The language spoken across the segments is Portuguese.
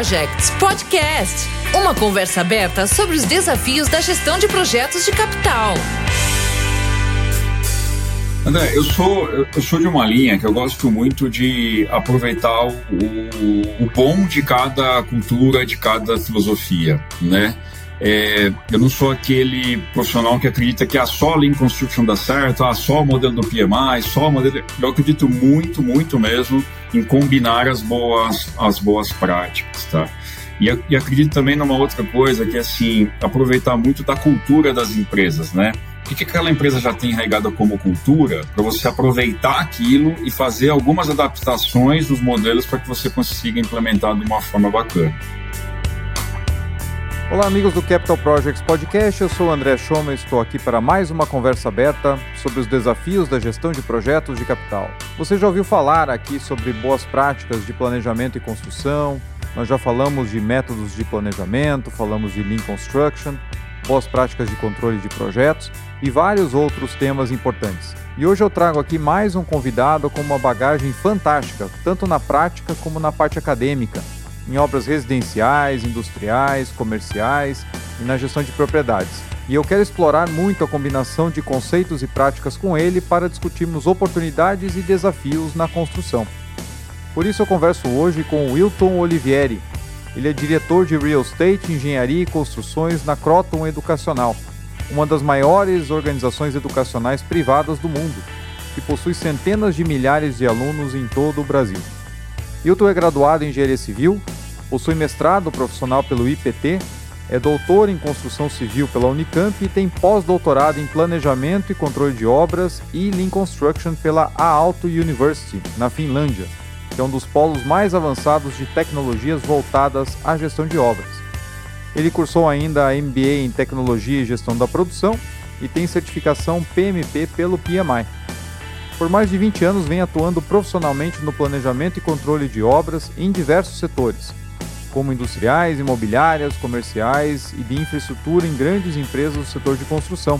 Projects Podcast. Uma conversa aberta sobre os desafios da gestão de projetos de capital. André, eu sou, eu sou de uma linha que eu gosto muito de aproveitar o, o bom de cada cultura, de cada filosofia, né? É, eu não sou aquele profissional que acredita que a só Lean Construction dá certo, a só o modelo do PMI, só o modelo. Eu acredito muito, muito mesmo em combinar as boas, as boas práticas, tá? E, e acredito também numa outra coisa que é assim aproveitar muito da cultura das empresas, né? O que aquela empresa já tem enraigada como cultura para você aproveitar aquilo e fazer algumas adaptações dos modelos para que você consiga implementar de uma forma bacana. Olá, amigos do Capital Projects Podcast. Eu sou o André Schoma e estou aqui para mais uma conversa aberta sobre os desafios da gestão de projetos de capital. Você já ouviu falar aqui sobre boas práticas de planejamento e construção? Nós já falamos de métodos de planejamento, falamos de Lean Construction, boas práticas de controle de projetos e vários outros temas importantes. E hoje eu trago aqui mais um convidado com uma bagagem fantástica, tanto na prática como na parte acadêmica em obras residenciais, industriais, comerciais e na gestão de propriedades. E eu quero explorar muito a combinação de conceitos e práticas com ele para discutirmos oportunidades e desafios na construção. Por isso eu converso hoje com Wilton Olivieri. Ele é diretor de Real Estate, Engenharia e Construções na Croton Educacional, uma das maiores organizações educacionais privadas do mundo, que possui centenas de milhares de alunos em todo o Brasil. Hilton é graduado em Engenharia Civil, possui mestrado profissional pelo IPT, é doutor em Construção Civil pela Unicamp e tem pós-doutorado em Planejamento e Controle de Obras e Lean Construction pela Aalto University, na Finlândia, que é um dos polos mais avançados de tecnologias voltadas à gestão de obras. Ele cursou ainda a MBA em Tecnologia e Gestão da Produção e tem certificação PMP pelo PMI. Por mais de 20 anos vem atuando profissionalmente no planejamento e controle de obras em diversos setores, como industriais, imobiliárias, comerciais e de infraestrutura em grandes empresas do setor de construção.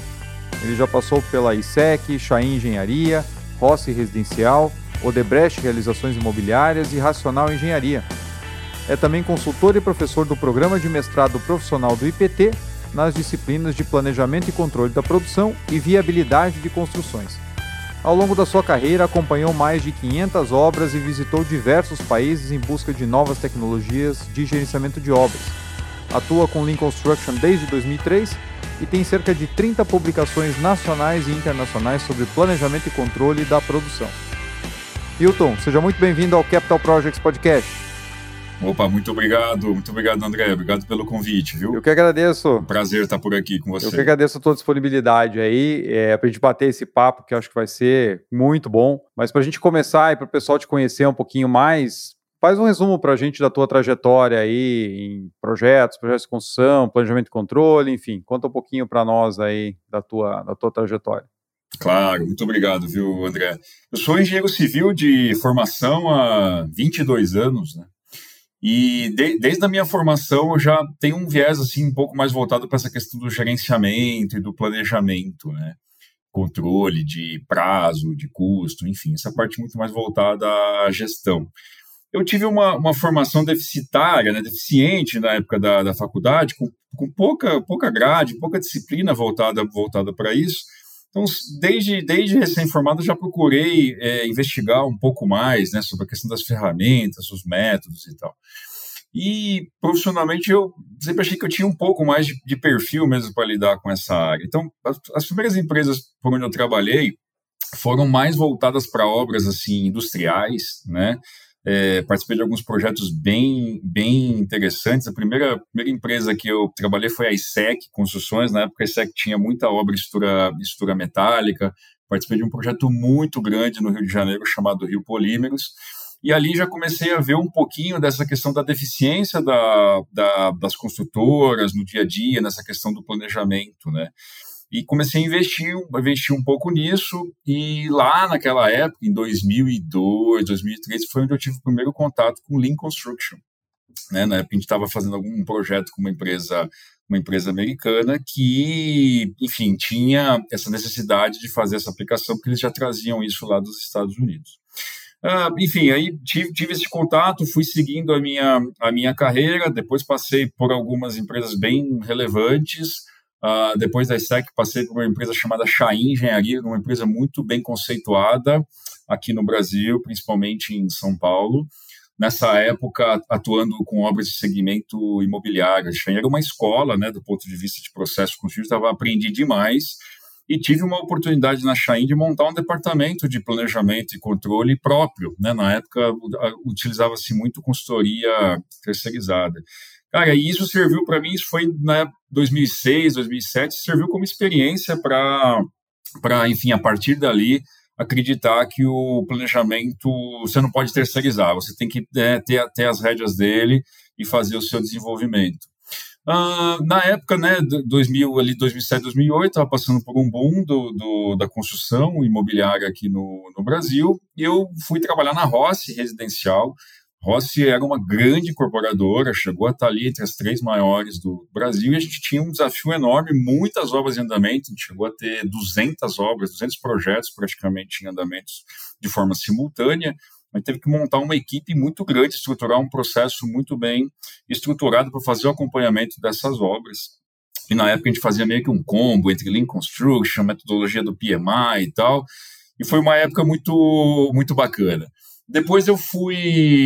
Ele já passou pela ISEC, Chain Engenharia, Rossi Residencial, Odebrecht Realizações Imobiliárias e Racional Engenharia. É também consultor e professor do Programa de Mestrado Profissional do IPT nas disciplinas de Planejamento e Controle da Produção e Viabilidade de Construções. Ao longo da sua carreira, acompanhou mais de 500 obras e visitou diversos países em busca de novas tecnologias de gerenciamento de obras. Atua com Lean Construction desde 2003 e tem cerca de 30 publicações nacionais e internacionais sobre planejamento e controle da produção. Hilton, seja muito bem-vindo ao Capital Projects Podcast. Opa, muito obrigado, muito obrigado, André. Obrigado pelo convite, viu? Eu que agradeço. Prazer estar por aqui com você. Eu que agradeço a tua disponibilidade aí, é, para a gente bater esse papo, que acho que vai ser muito bom. Mas para a gente começar e para o pessoal te conhecer um pouquinho mais, faz um resumo para a gente da tua trajetória aí em projetos, projetos de construção, planejamento e controle, enfim, conta um pouquinho para nós aí da tua, da tua trajetória. Claro, muito obrigado, viu, André? Eu sou engenheiro civil de formação há 22 anos, né? E de, desde a minha formação eu já tenho um viés assim um pouco mais voltado para essa questão do gerenciamento e do planejamento, né? Controle de prazo, de custo, enfim, essa parte muito mais voltada à gestão. Eu tive uma, uma formação deficitária, né, deficiente na época da, da faculdade, com, com pouca, pouca grade, pouca disciplina voltada, voltada para isso. Então, desde, desde recém-formado, já procurei é, investigar um pouco mais né, sobre a questão das ferramentas, os métodos e tal. E profissionalmente eu sempre achei que eu tinha um pouco mais de, de perfil mesmo para lidar com essa área. Então, as, as, primeiras empresas por onde eu trabalhei foram mais voltadas para obras assim industriais, né? É, participei de alguns projetos bem, bem interessantes. A primeira, primeira empresa que eu trabalhei foi a ISEC Construções. Na época, a ISEC tinha muita obra de estrutura, estrutura metálica. Participei de um projeto muito grande no Rio de Janeiro chamado Rio Polímeros. E ali já comecei a ver um pouquinho dessa questão da deficiência da, da, das construtoras no dia a dia, nessa questão do planejamento, né? E comecei a investir, investir um pouco nisso. E lá naquela época, em 2002, 2003, foi onde eu tive o primeiro contato com Lean Construction. Né? Na época a gente estava fazendo algum projeto com uma empresa, uma empresa americana que, enfim, tinha essa necessidade de fazer essa aplicação, porque eles já traziam isso lá dos Estados Unidos. Uh, enfim, aí tive, tive, esse contato, fui seguindo a minha, a minha carreira, depois passei por algumas empresas bem relevantes, uh, depois da SEC passei por uma empresa chamada Chain Engenharia, uma empresa muito bem conceituada aqui no Brasil, principalmente em São Paulo, nessa época atuando com obras de segmento imobiliário. Chain era uma escola, né, do ponto de vista de processo construtivo, estava aprendi demais, e tive uma oportunidade na Chain de montar um departamento de planejamento e controle próprio. Né? Na época, utilizava-se muito consultoria terceirizada. Cara, e isso serviu para mim, isso foi na 2006, 2007, serviu como experiência para, enfim, a partir dali, acreditar que o planejamento você não pode terceirizar, você tem que é, ter, ter as rédeas dele e fazer o seu desenvolvimento. Uh, na época, né, 2000, ali 2007, 2008, estava passando por um boom do, do, da construção imobiliária aqui no, no Brasil, e eu fui trabalhar na Rossi Residencial. Rossi era uma grande incorporadora, chegou a estar ali entre as três maiores do Brasil, e a gente tinha um desafio enorme, muitas obras em andamento, a gente chegou a ter 200 obras, 200 projetos praticamente em andamentos de forma simultânea, mas teve que montar uma equipe muito grande, estruturar um processo muito bem estruturado para fazer o acompanhamento dessas obras. E na época a gente fazia meio que um combo entre Lean Construction, metodologia do PMI e tal. E foi uma época muito, muito bacana. Depois eu fui,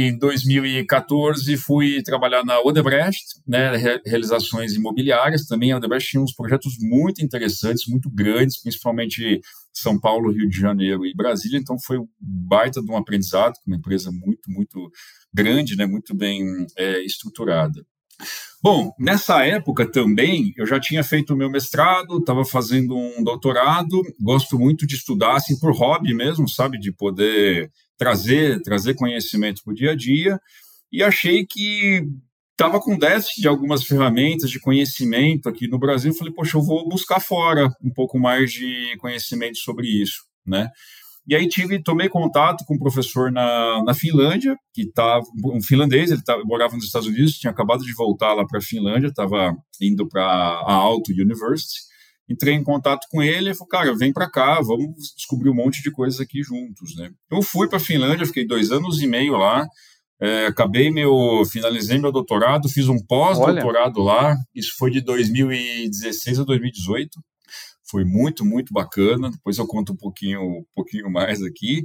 em 2014, fui trabalhar na Odebrecht, né, realizações imobiliárias. Também a Odebrecht tinha uns projetos muito interessantes, muito grandes, principalmente São Paulo, Rio de Janeiro e Brasília. Então foi um baita de um aprendizado, uma empresa muito, muito grande, né, muito bem é, estruturada. Bom, nessa época também eu já tinha feito o meu mestrado, estava fazendo um doutorado, gosto muito de estudar, assim, por hobby mesmo, sabe, de poder trazer, trazer conhecimento para o dia a dia, e achei que estava com déficit de algumas ferramentas de conhecimento aqui no Brasil. Falei, poxa, eu vou buscar fora um pouco mais de conhecimento sobre isso, né? E aí tive, tomei contato com um professor na, na Finlândia, que estava um finlandês, ele tava, morava nos Estados Unidos, tinha acabado de voltar lá para a Finlândia, estava indo para a Alto University. Entrei em contato com ele e falou, cara, vem para cá, vamos descobrir um monte de coisas aqui juntos, né? Eu fui para a Finlândia, fiquei dois anos e meio lá, é, acabei meu, finalizei meu doutorado, fiz um pós-doutorado lá, isso foi de 2016 a 2018 foi muito, muito bacana. Depois eu conto um pouquinho, um pouquinho mais aqui.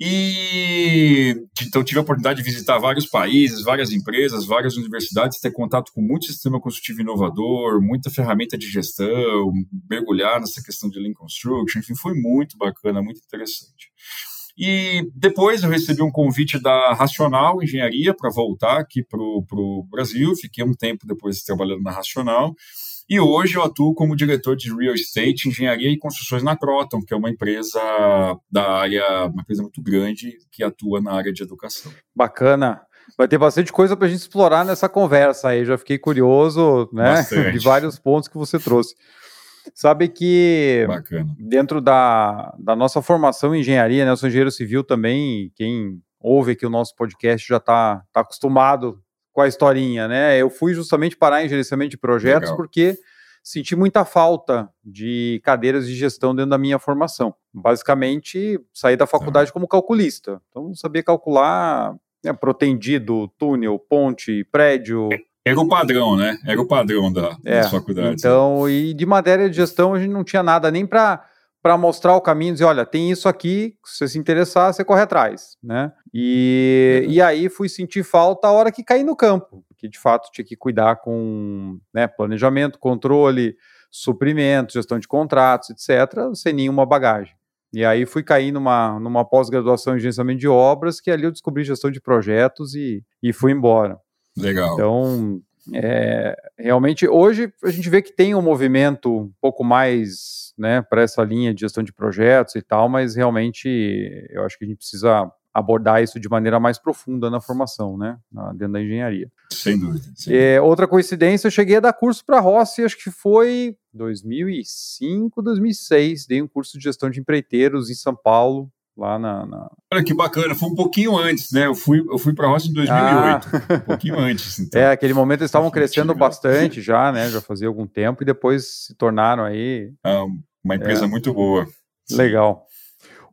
E então tive a oportunidade de visitar vários países, várias empresas, várias universidades, ter contato com muito sistema construtivo inovador, muita ferramenta de gestão, mergulhar nessa questão de Lean Construction, enfim, foi muito bacana, muito interessante. E depois eu recebi um convite da Racional Engenharia para voltar aqui para o Brasil. Fiquei um tempo depois trabalhando na Racional. E hoje eu atuo como diretor de Real Estate, Engenharia e Construções na Croton, que é uma empresa da área, uma empresa muito grande que atua na área de educação. Bacana. Vai ter bastante coisa para a gente explorar nessa conversa aí. Já fiquei curioso, né? Bastante. De vários pontos que você trouxe. Sabe que Bacana. dentro da, da nossa formação em engenharia, né? Eu sou engenheiro civil também. Quem ouve aqui o nosso podcast já está tá acostumado com a historinha, né? Eu fui justamente parar em gerenciamento de projetos Legal. porque senti muita falta de cadeiras de gestão dentro da minha formação. Basicamente, saí da faculdade como calculista. Então, sabia calcular né, protendido, túnel, ponte, prédio. Era o padrão, né? Era o padrão da, é, das faculdades. Então, e de matéria de gestão, a gente não tinha nada nem para para mostrar o caminho, dizer, olha, tem isso aqui, se você se interessar, você corre atrás, né? E, uhum. e aí fui sentir falta a hora que caí no campo, porque de fato tinha que cuidar com né, planejamento, controle, suprimento, gestão de contratos, etc., sem nenhuma bagagem. E aí fui cair numa, numa pós-graduação em gerenciamento de obras, que ali eu descobri gestão de projetos e, e fui embora. Legal. Então, é, realmente, hoje a gente vê que tem um movimento um pouco mais né, para essa linha de gestão de projetos e tal, mas realmente eu acho que a gente precisa abordar isso de maneira mais profunda na formação, né, dentro da engenharia. Sem dúvida. Sem é, outra coincidência, eu cheguei a dar curso para a Rossi, acho que foi 2005, 2006, dei um curso de gestão de empreiteiros em São Paulo, lá na, na, Olha que bacana, foi um pouquinho antes, né? Eu fui, eu fui para a Roça em 2008, ah. um pouquinho antes. Então. É, aquele momento eles estavam crescendo bastante já, né? Já fazia algum tempo e depois se tornaram aí. Ah, uma empresa é. muito boa. Legal.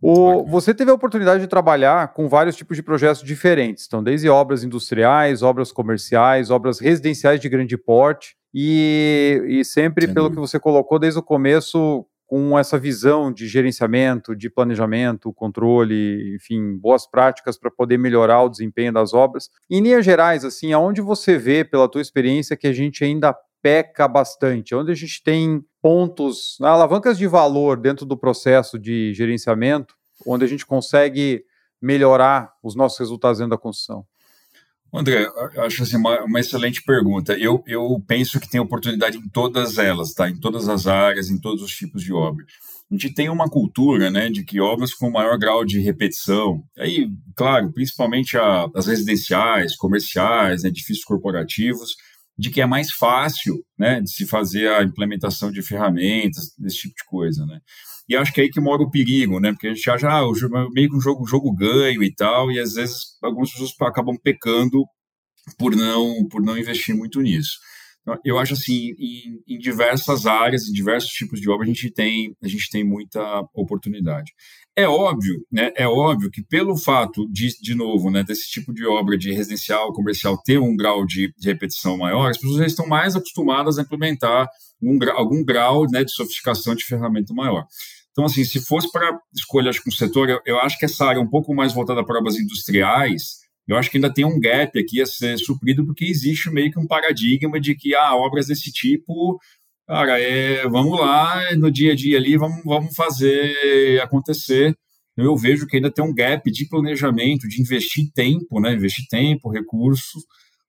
O, você teve a oportunidade de trabalhar com vários tipos de projetos diferentes, então desde obras industriais, obras comerciais, obras residenciais de grande porte, e, e sempre, Sem pelo dúvida. que você colocou desde o começo, com essa visão de gerenciamento, de planejamento, controle, enfim, boas práticas para poder melhorar o desempenho das obras. Em linhas gerais, assim, aonde você vê, pela tua experiência, que a gente ainda peca bastante, onde a gente tem pontos, alavancas de valor dentro do processo de gerenciamento, onde a gente consegue melhorar os nossos resultados dentro da construção? André, acho assim, uma, uma, excelente pergunta. Eu, eu penso que tem oportunidade em todas elas, tá? Em todas as áreas, em todos os tipos de obra. A gente tem uma cultura, né, de que obras com maior grau de repetição, aí, claro, principalmente a, as residenciais, comerciais, né, edifícios corporativos, de que é mais fácil, né, de se fazer a implementação de ferramentas, desse tipo de coisa, né. E acho que é aí que mora o perigo, né? Porque a gente acha, ah, meio que um jogo, jogo ganho e tal, e às vezes algumas pessoas acabam pecando por não, por não investir muito nisso. Então, eu acho assim, em, em, diversas áreas, em diversos tipos de obra, a gente tem, a gente tem muita oportunidade. É óbvio, né? É óbvio que pelo fato de, de novo, né, desse tipo de obra de residencial, comercial ter um grau de, de repetição maior, as pessoas já estão mais acostumadas a implementar um, algum grau né, de sofisticação de ferramenta maior. Então, assim, se fosse para escolher acho, um setor, eu, eu, acho que essa área um pouco mais voltada para obras industriais, eu acho que ainda tem um gap aqui a ser suprido, porque existe meio que um paradigma de que ah, obras desse tipo, cara, é, vamos lá, no dia a dia ali, vamos, vamos fazer acontecer. Eu vejo que ainda tem um gap de planejamento, de investir tempo, né? Investir tempo, recursos,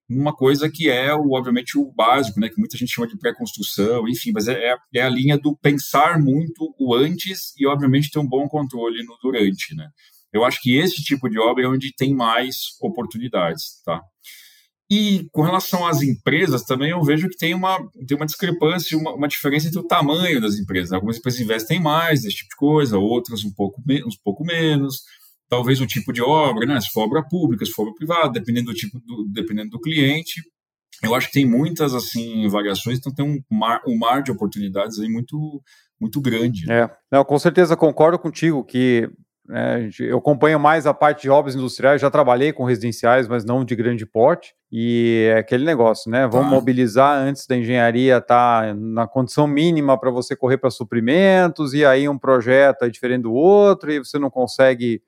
numa coisa que é, o, obviamente, o básico, né, que muita gente chama de pré-construção, enfim, mas é, é a linha do pensar muito o antes e, obviamente, ter um bom controle no durante, né. Eu acho que esse tipo de obra é onde tem mais oportunidades, tá? E com relação às empresas, também eu vejo que tem uma, tem uma discrepância, uma, uma diferença entre o tamanho das empresas. Algumas empresas investem mais nesse tipo de coisa, outras um pouco, um pouco menos talvez o tipo de obra, né? Se for obra pública, se for obra privada, dependendo do tipo, do, dependendo do cliente. Eu acho que tem muitas assim variações, então tem um mar, um mar de oportunidades aí muito muito grande. É, não, com certeza concordo contigo que é, eu acompanho mais a parte de obras industriais, já trabalhei com residenciais, mas não de grande porte, e é aquele negócio, né? Vamos tá. mobilizar antes da engenharia estar tá na condição mínima para você correr para suprimentos, e aí um projeto é diferente do outro, e você não consegue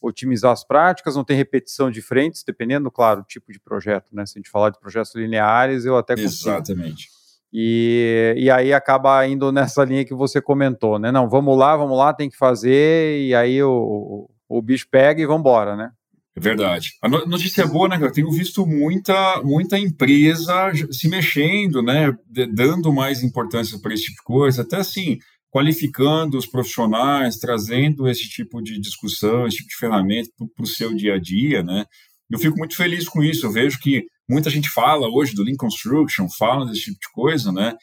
otimizar as práticas, não tem repetição de frentes, dependendo, claro, do tipo de projeto, né? Se a gente falar de projetos lineares, eu até consigo. Exatamente. E, e aí acaba indo nessa linha que você comentou, né? Não, vamos lá, vamos lá, tem que fazer, e aí o, o bicho pega e vamos embora, né? É verdade. A notícia é boa, né, Eu tenho visto muita, muita empresa se mexendo, né? Dando mais importância para esse tipo de coisa. Até assim, qualificando os profissionais, trazendo esse tipo de discussão, esse tipo de ferramenta para o seu dia a dia, né? Eu fico muito feliz com isso. Eu vejo que muita gente fala hoje do Lean Construction, fala desse tipo de coisa, né?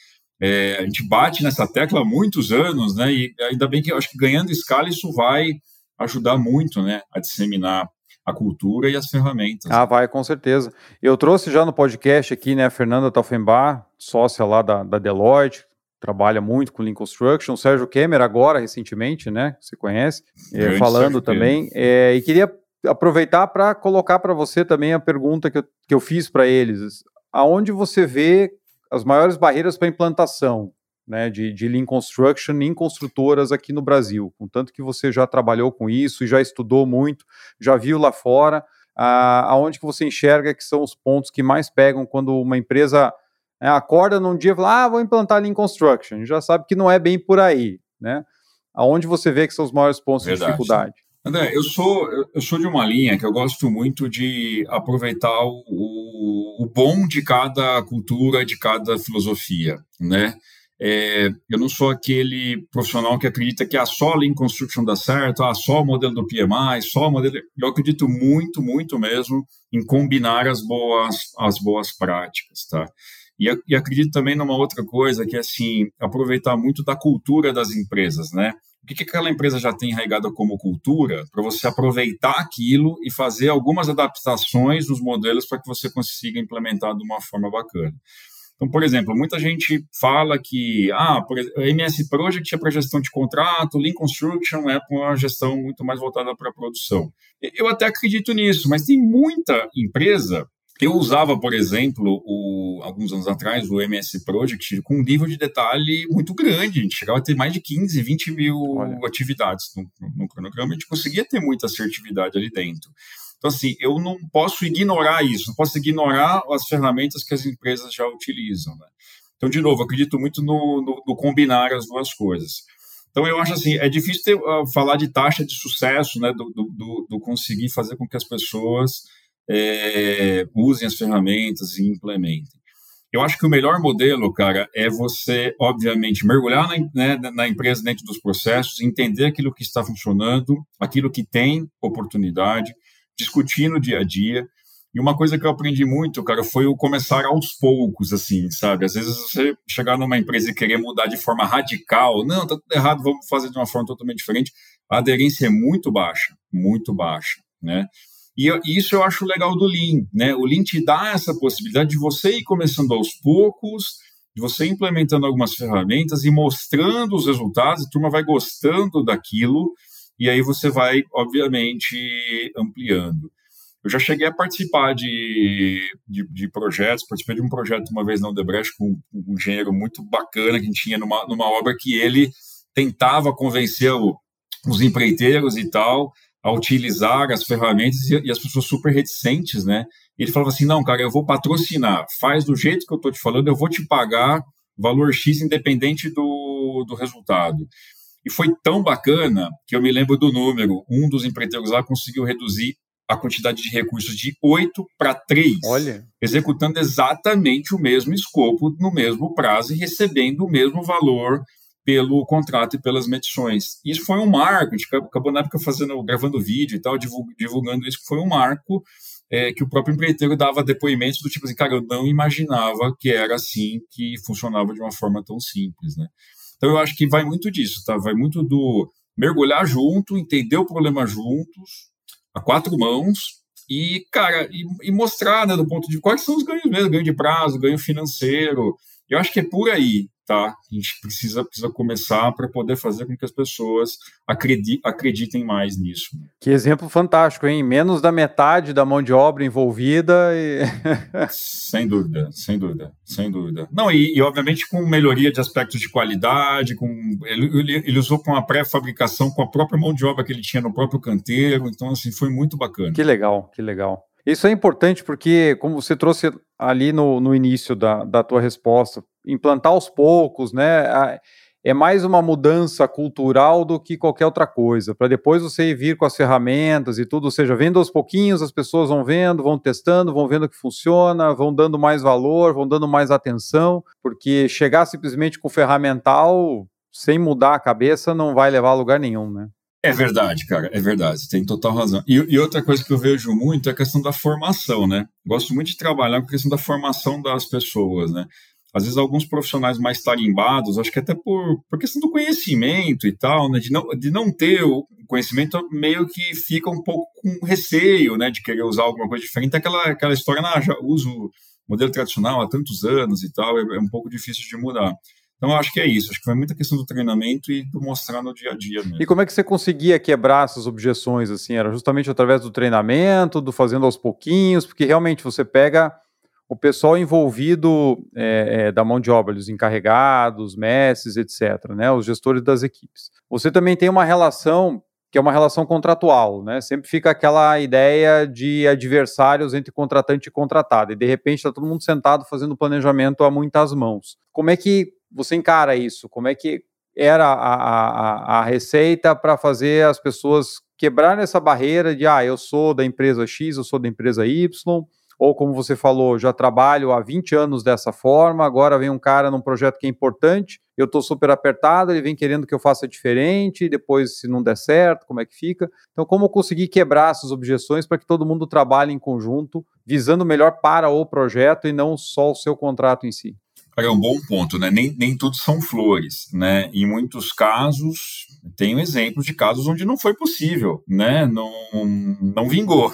É, a gente bate nessa tecla há muitos anos, né? E ainda bem que eu acho que ganhando escala isso vai ajudar muito, né, a disseminar a cultura e as ferramentas. Ah, vai, com certeza. Eu trouxe já no podcast aqui, né, a Fernanda Taufenbar, sócia lá da, da Deloitte, trabalha muito com Lean Construction, o Sérgio Kemmer agora, recentemente, né, você conhece, é, falando também, é, e queria aproveitar para colocar para você também a pergunta que eu, que eu fiz para eles, aonde você vê as maiores barreiras para implantação né, de, de Lean Construction em construtoras aqui no Brasil, contanto que você já trabalhou com isso e já estudou muito, já viu lá fora, a, aonde que você enxerga que são os pontos que mais pegam quando uma empresa né, acorda num dia e fala, ah, vou implantar Lean Construction, já sabe que não é bem por aí, né? Aonde você vê que são os maiores pontos Verdade. de dificuldade? André, eu sou, eu sou de uma linha que eu gosto muito de aproveitar o, o bom de cada cultura, de cada filosofia, né? É, eu não sou aquele profissional que acredita que a só Lean Construction dá certo, ah, só o modelo do PMI, só o modelo. Eu acredito muito, muito mesmo em combinar as boas, as boas práticas, tá? E, e acredito também numa outra coisa, que é assim, aproveitar muito da cultura das empresas, né? O que, que aquela empresa já tem enraigado como cultura, para você aproveitar aquilo e fazer algumas adaptações nos modelos para que você consiga implementar de uma forma bacana. Então, por exemplo, muita gente fala que ah, MS Project é para gestão de contrato, Lean Construction é para uma gestão muito mais voltada para a produção. Eu até acredito nisso, mas tem muita empresa. Eu usava, por exemplo, o, alguns anos atrás, o MS Project com um nível de detalhe muito grande. A gente chegava a ter mais de 15, 20 mil Olha. atividades no, no cronograma. A gente conseguia ter muita assertividade ali dentro. Então, assim, eu não posso ignorar isso, não posso ignorar as ferramentas que as empresas já utilizam. Né? Então, de novo, acredito muito no, no, no, combinar as duas coisas. Então, eu acho assim, é difícil ter, uh, falar de taxa de sucesso, né, do, do, do, conseguir fazer com que as pessoas é, usem as ferramentas e implementem. Eu acho que o melhor modelo, cara, é você, obviamente, mergulhar na, né, na, empresa dentro dos processos, entender aquilo que está funcionando, aquilo que tem oportunidade, discutir no dia a dia. E uma coisa que eu aprendi muito, cara, foi o começar aos poucos, assim, sabe? Às vezes você chegar numa empresa e querer mudar de forma radical, não, tá tudo errado, vamos fazer de uma forma totalmente diferente. A aderência é muito baixa, muito baixa, né? E isso eu acho legal do Lean, né? O Lean te dá essa possibilidade de você ir começando aos poucos, de você implementando algumas ferramentas e mostrando os resultados, a turma vai gostando daquilo, e aí você vai, obviamente, ampliando. Eu já cheguei a participar de, de, de, projetos, participei de um projeto uma vez na Odebrecht com um engenheiro muito bacana que a gente tinha numa, numa obra que ele tentava convencer o, os empreiteiros e tal a utilizar as ferramentas e, e, as pessoas super reticentes, né? Ele falava assim, não, cara, eu vou patrocinar, faz do jeito que eu estou te falando, eu vou te pagar valor X independente do, do resultado. E foi tão bacana que eu me lembro do número. Um dos empreiteiros lá conseguiu reduzir a quantidade de recursos de 8 para 3, Olha. executando exatamente o mesmo escopo no mesmo prazo e recebendo o mesmo valor pelo contrato e pelas medições. Isso foi um marco, a gente acabou na época fazendo, gravando vídeo e tal, divulgando isso, foi um marco é, que o próprio empreiteiro dava depoimentos do tipo assim, cara, eu não imaginava que era assim, que funcionava de uma forma tão simples, né? Então eu acho que vai muito disso, tá? Vai muito do mergulhar junto, entender o problema juntos, a quatro mãos, e, cara, e, e mostrar, né, do ponto de quais são os ganhos mesmo, ganho de prazo, ganho financeiro. Eu acho que é por aí, tá? A gente precisa, precisa começar para poder fazer com que as pessoas acreditem, acreditem mais nisso. Que exemplo fantástico, hein? Menos da metade da mão de obra envolvida e... sem dúvida, sem dúvida, sem dúvida. Não, e, e obviamente com melhoria de aspectos de qualidade, com ele, ele, ele usou com a pré-fabricação, com a própria mão de obra que ele tinha no próprio canteiro, então assim, foi muito bacana. Que legal, que legal. Isso é importante porque, como você trouxe ali no, no início da, da tua resposta, implantar aos poucos, né? É mais uma mudança cultural do que qualquer outra coisa, para depois você vir com as ferramentas e tudo, ou seja, vendo aos pouquinhos, as pessoas vão vendo, vão testando, vão vendo que funciona, vão dando mais valor, vão dando mais atenção, porque chegar simplesmente com o ferramental sem mudar a cabeça não vai levar a lugar nenhum, né? É verdade, cara, é verdade, tem total razão. E, e, outra coisa que eu vejo muito é a questão da formação, né? Gosto muito de trabalhar com a questão da formação das pessoas, né? às vezes alguns profissionais mais tarimbados, acho que até por, por questão do conhecimento e tal, né, de não, de não ter o conhecimento, meio que fica um pouco com receio, né, de querer usar alguma coisa diferente, aquela, aquela história, ah, já uso modelo tradicional há tantos anos e tal, é, é um pouco difícil de mudar. Então, acho que é isso. Acho que vai muita questão do treinamento e do mostrar no dia a dia mesmo. E como é que você conseguia quebrar essas objeções? Assim, era justamente através do treinamento, do fazendo aos pouquinhos, porque realmente você pega o pessoal envolvido é, é, da mão de obra, os encarregados, mestres, etc., né, os gestores das equipes. Você também tem uma relação que é uma relação contratual, né? Sempre fica aquela ideia de adversários entre contratante e contratado, e de repente está todo mundo sentado fazendo planejamento a muitas mãos. Como é que você encara isso? Como é que era a, a, a receita para fazer as pessoas quebrar essa barreira de ah, eu sou da empresa X, eu sou da empresa Y, ou como você falou, já trabalho há 20 anos dessa forma, agora vem um cara num projeto que é importante, eu estou super apertado, ele vem querendo que eu faça diferente, depois se não der certo, como é que fica? Então, como conseguir quebrar essas objeções para que todo mundo trabalhe em conjunto, visando melhor para o projeto e não só o seu contrato em si? É um bom ponto, né? Nem, nem tudo são flores, né? Em muitos casos, tenho exemplos de casos onde não foi possível, né? Não, não vingou,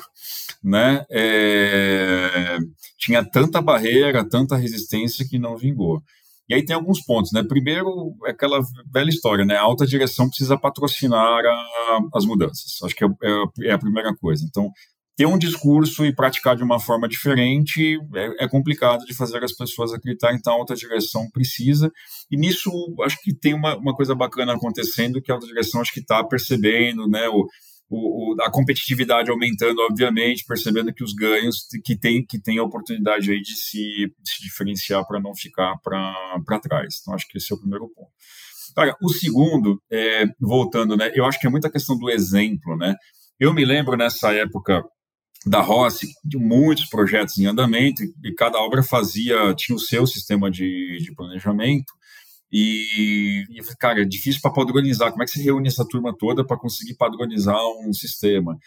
né? É, tinha tanta barreira, tanta resistência que não vingou. E aí tem alguns pontos, né? Primeiro, é aquela velha história, né? A alta direção precisa patrocinar a, as mudanças. Acho que é, é, é, a primeira coisa. Então, ter um discurso e praticar de uma forma diferente é, é complicado de fazer as pessoas acreditarem, então a alta direção precisa. E nisso, acho que tem uma, uma coisa bacana acontecendo, que a alta direção acho que está percebendo, né? O, o, a competitividade aumentando, obviamente, percebendo que os ganhos que tem que tem a oportunidade aí de se, de se diferenciar para não ficar para trás. Então, acho que esse é o primeiro ponto. O segundo, é, voltando, né? Eu acho que é muita questão do exemplo, né? Eu me lembro nessa época da Rossi, de muitos projetos em andamento, e cada obra fazia, tinha o seu sistema de, de planejamento, e, e cara, é difícil para padronizar. Como é que você reúne essa turma toda para conseguir padronizar um sistema?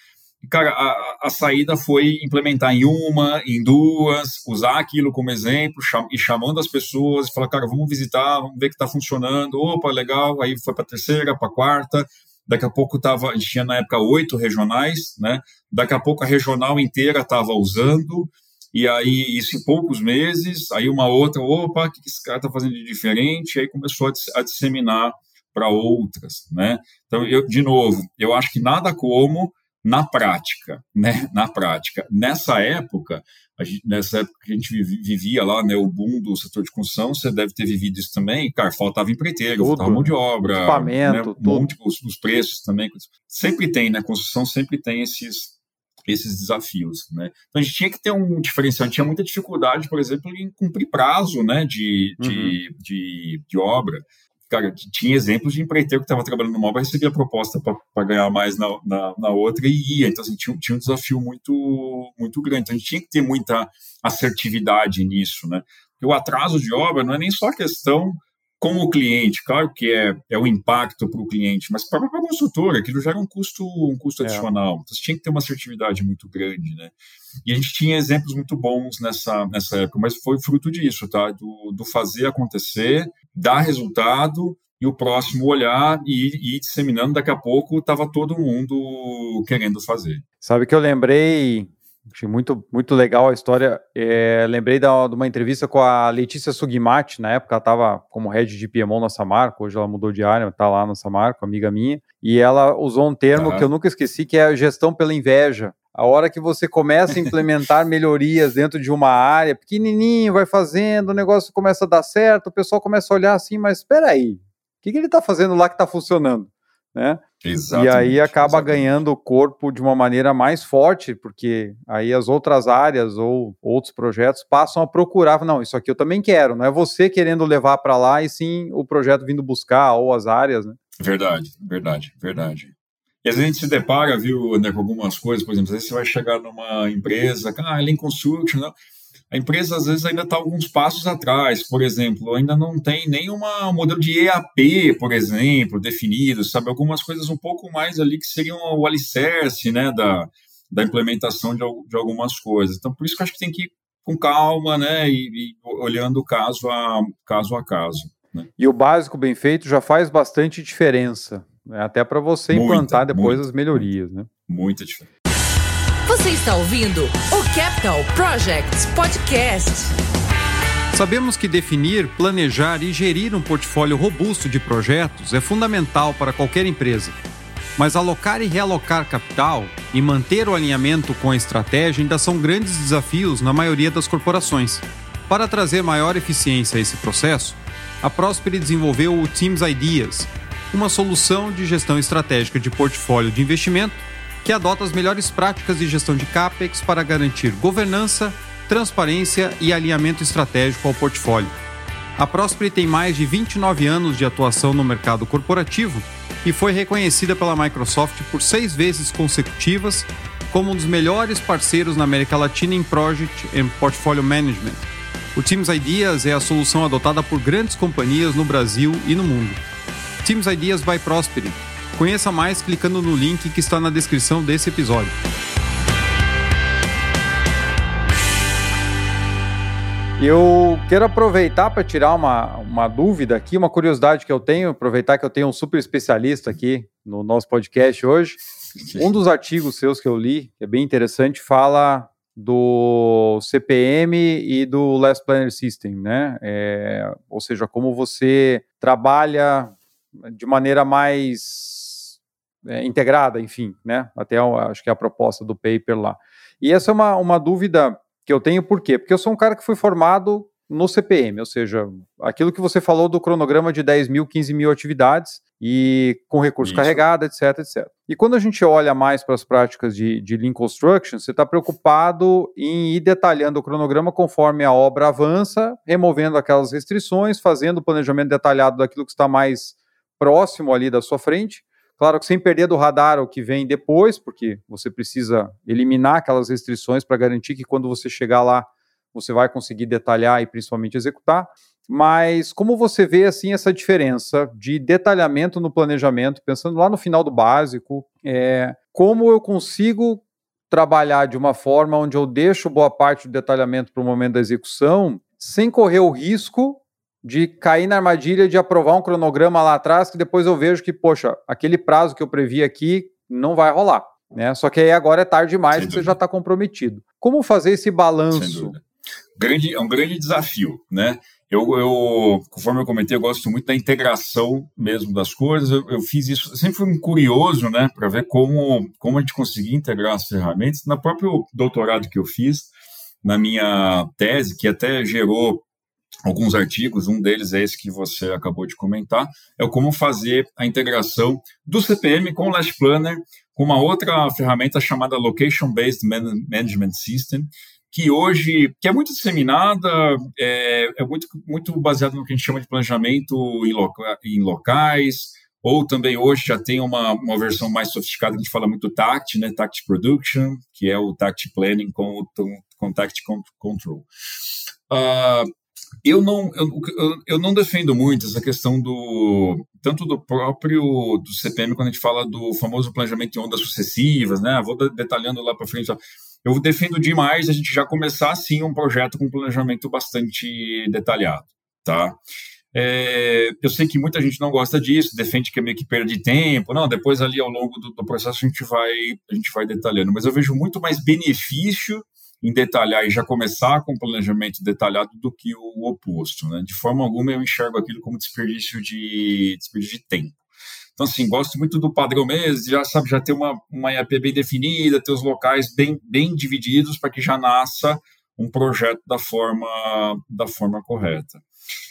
E, cara, a, a, saída foi implementar em uma, em duas, usar aquilo como exemplo cham, e chamando as pessoas e falar, cara, vamos visitar, vamos ver que está funcionando. Opa, legal. Aí foi para terceira, para quarta. Daqui a pouco tava, a gente tinha na época oito regionais, né? Daqui a pouco a regional inteira estava usando. E aí, isso em poucos meses, aí uma outra, opa, o que esse cara está fazendo de diferente? E aí começou a, disseminar para outras, né? Então, eu, de novo, eu acho que nada como na prática, né? Na prática. Nessa época, gente, nessa época que a gente vivia lá, né, o boom do setor de construção, você deve ter vivido isso também, cara, faltava empreiteiro, tudo. faltava mão de obra, equipamento, né, um monte, os, os preços também. Sempre tem, né? Construção sempre tem esses esses desafios, né? Então a gente tinha que ter um diferencial, a gente tinha muita dificuldade, por exemplo, em cumprir prazo, né, de, de, uhum. de, de obra. Cara, tinha exemplos de empreiteiro que estava trabalhando numa obra, recebia proposta para ganhar mais na, na, na, outra e ia. Então, assim, tinha, tinha um desafio muito, muito grande. Então, a gente tinha que ter muita assertividade nisso, né? Porque o atraso de obra não é nem só questão com o cliente, claro que é, é o impacto para o cliente, mas para a construtora, aquilo gera um custo, um custo é. adicional. Então, você tinha que ter uma assertividade muito grande, né? E a gente tinha exemplos muito bons nessa, nessa época, mas foi fruto disso, tá? Do, do fazer acontecer, dar resultado e o próximo olhar e ir disseminando. Daqui a pouco estava todo mundo querendo fazer. Sabe que eu lembrei Achei muito, muito legal a história. É, lembrei da, de uma entrevista com a Letícia Sugimati, na época ela estava como head de Piemont na Samarco, hoje ela mudou de área, está lá na Samarco, amiga minha, e ela usou um termo uhum. que eu nunca esqueci, que é gestão pela inveja. A hora que você começa a implementar melhorias dentro de uma área, pequenininho, vai fazendo, o negócio começa a dar certo, o pessoal começa a olhar assim, mas espera aí, o que, que ele está fazendo lá que está funcionando? Né? Exatamente, e aí acaba exatamente. ganhando o corpo de uma maneira mais forte, porque aí as outras áreas ou outros projetos passam a procurar, não, isso aqui eu também quero, não é você querendo levar para lá e sim o projeto vindo buscar ou as áreas, né? Verdade, verdade, verdade. E às vezes a gente se depara, viu, André, com algumas coisas, por exemplo, às vezes você vai chegar numa empresa, ah, Lean Construction, não a empresa às vezes ainda está alguns passos atrás, por exemplo, ainda não tem nenhum modelo de EAP, por exemplo, definido, sabe? Algumas coisas um pouco mais ali que seriam o alicerce, né, da, da implementação de, de algumas coisas. Então, por isso que eu acho que tem que ir com calma, né, e, e olhando caso a caso. A caso né? E o básico bem feito já faz bastante diferença, né? até para você muita, implantar depois muita, as melhorias, né? Muita diferença. Você está ouvindo o Capital Projects Podcast. Sabemos que definir, planejar e gerir um portfólio robusto de projetos é fundamental para qualquer empresa. Mas alocar e realocar capital e manter o alinhamento com a estratégia ainda são grandes desafios na maioria das corporações. Para trazer maior eficiência a esse processo, a Prosper desenvolveu o Teams Ideas, uma solução de gestão estratégica de portfólio de investimento que adota as melhores práticas de gestão de CAPEX para garantir governança, transparência e alinhamento estratégico ao portfólio. A Prosper tem mais de 29 anos de atuação no mercado corporativo e foi reconhecida pela Microsoft por seis vezes consecutivas como um dos melhores parceiros na América Latina em Project and Portfolio Management. O Teams Ideas é a solução adotada por grandes companhias no Brasil e no mundo. Teams Ideas by Prosper Conheça mais clicando no link que está na descrição desse episódio. Eu quero aproveitar para tirar uma, uma dúvida aqui, uma curiosidade que eu tenho, aproveitar que eu tenho um super especialista aqui no nosso podcast hoje. Um dos artigos seus que eu li, que é bem interessante, fala do CPM e do Last Planner System, né? É, ou seja, como você trabalha de maneira mais é, integrada, enfim, né? Até acho que é a proposta do paper lá. E essa é uma, uma dúvida que eu tenho por quê? Porque eu sou um cara que foi formado no CPM, ou seja, aquilo que você falou do cronograma de 10 mil, 15 mil atividades e com recurso Isso. carregado, etc, etc. E quando a gente olha mais para as práticas de, de Lean Construction, você está preocupado em ir detalhando o cronograma conforme a obra avança, removendo aquelas restrições, fazendo o planejamento detalhado daquilo que está mais próximo ali da sua frente, Claro que sem perder do radar o que vem depois, porque você precisa eliminar aquelas restrições para garantir que quando você chegar lá, você vai conseguir detalhar e principalmente executar. Mas como você vê assim essa diferença de detalhamento no planejamento, pensando lá no final do básico, é, como eu consigo trabalhar de uma forma onde eu deixo boa parte do detalhamento para o momento da execução, sem correr o risco de cair na armadilha de aprovar um cronograma lá atrás, que depois eu vejo que, poxa, aquele prazo que eu previ aqui não vai rolar. Né? Só que aí agora é tarde demais, você já está comprometido. Como fazer esse balanço? Grande, é um grande desafio, né? Eu, eu, conforme eu comentei, eu gosto muito da integração mesmo das coisas. Eu, eu fiz isso, sempre fui um curioso, né, para ver como, como a gente conseguia integrar as ferramentas. No próprio doutorado que eu fiz, na minha tese, que até gerou alguns artigos, um deles é esse que você acabou de comentar, é o como fazer a integração do CPM com o Last Planner, com uma outra ferramenta chamada Location Based Management System, que hoje, que é muito disseminada, é, é muito, muito baseado no que a gente chama de planejamento em, loca, em locais, ou também hoje já tem uma, uma versão mais sofisticada a gente fala muito TACT, né, TACT Production, que é o TACT Planning com, com TACT Control. Uh, eu não, eu, eu, não defendo muito essa questão do tanto do próprio do CPM quando a gente fala do famoso planejamento em ondas sucessivas, né? Vou detalhando lá para frente. Eu defendo demais a gente já começar assim um projeto com planejamento bastante detalhado, tá? É, eu sei que muita gente não gosta disso, defende que é meio que perda de tempo. Não, depois ali ao longo do, do processo a gente vai a gente vai detalhando, mas eu vejo muito mais benefício em detalhar e já começar com planejamento detalhado do que o oposto. Né? De forma alguma eu enxergo aquilo como desperdício de, desperdício de tempo. Então, assim, gosto muito do padrão mesmo, já sabe, já ter uma, uma IAP bem definida, ter os locais bem, bem divididos para que já nasça um projeto da forma, da forma correta.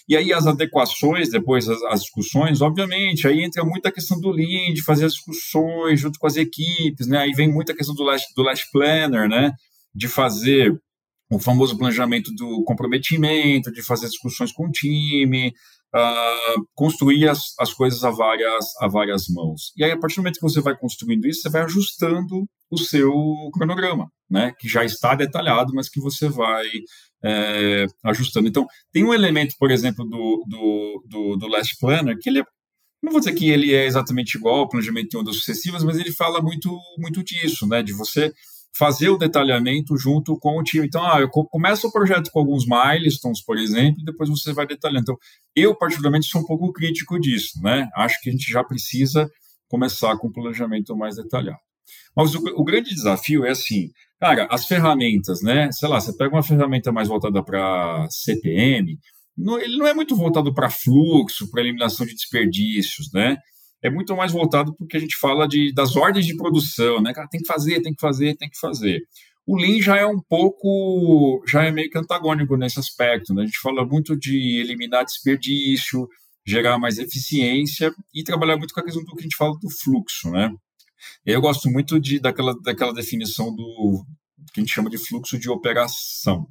E aí as adequações, depois as, as, discussões, obviamente, aí entra muita questão do Lean, de fazer as discussões junto com as equipes, né? Aí vem muita questão do last, do last planner, né? De fazer o famoso planejamento do comprometimento, de fazer discussões com o time, uh, construir as, as coisas a várias, a várias mãos. E aí, a partir do momento que você vai construindo isso, você vai ajustando o seu cronograma, né? que já está detalhado, mas que você vai é, ajustando. Então, tem um elemento, por exemplo, do, do, do, do Last Planner, que ele é não vou dizer que ele é exatamente igual ao planejamento de ondas sucessivas, mas ele fala muito, muito disso, né? De você fazer o detalhamento junto com o time. Então, ah, eu começo o projeto com alguns milestones, por exemplo, e depois você vai detalhando. Então, eu, particularmente, sou um pouco crítico disso, né? Acho que a gente já precisa começar com um planejamento mais detalhado. Mas o, o grande desafio é assim, cara, as ferramentas, né? Sei lá, você pega uma ferramenta mais voltada para CPM, não, ele não é muito voltado para fluxo, para eliminação de desperdícios, né? É muito mais voltado porque a gente fala de, das ordens de produção, né? Cara, tem que fazer, tem que fazer, tem que fazer. O Lean já é um pouco, já é meio que antagônico nesse aspecto, né? A gente fala muito de eliminar desperdício, gerar mais eficiência e trabalhar muito com a questão do que a gente fala do fluxo, né? Eu gosto muito de, daquela, daquela definição do que a gente chama de fluxo de operação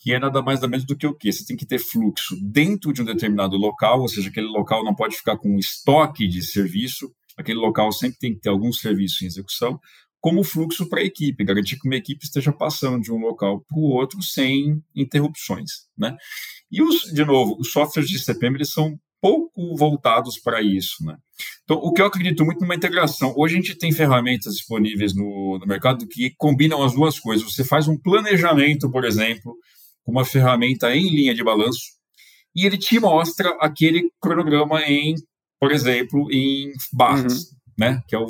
que é nada mais nada menos do que o quê? Você tem que ter fluxo dentro de um determinado local, ou seja, aquele local não pode ficar com um estoque de serviço, aquele local sempre tem que ter algum serviço em execução, como fluxo para a equipe, garantir que uma equipe esteja passando de um local para o outro sem interrupções. Né? E, os, de novo, os softwares de CPM eles são pouco voltados para isso. Né? Então, o que eu acredito muito numa integração. Hoje a gente tem ferramentas disponíveis no, no mercado que combinam as duas coisas. Você faz um planejamento, por exemplo, uma ferramenta em linha de balanço e ele te mostra aquele cronograma em, por exemplo, em barras, uhum. né? Que é o,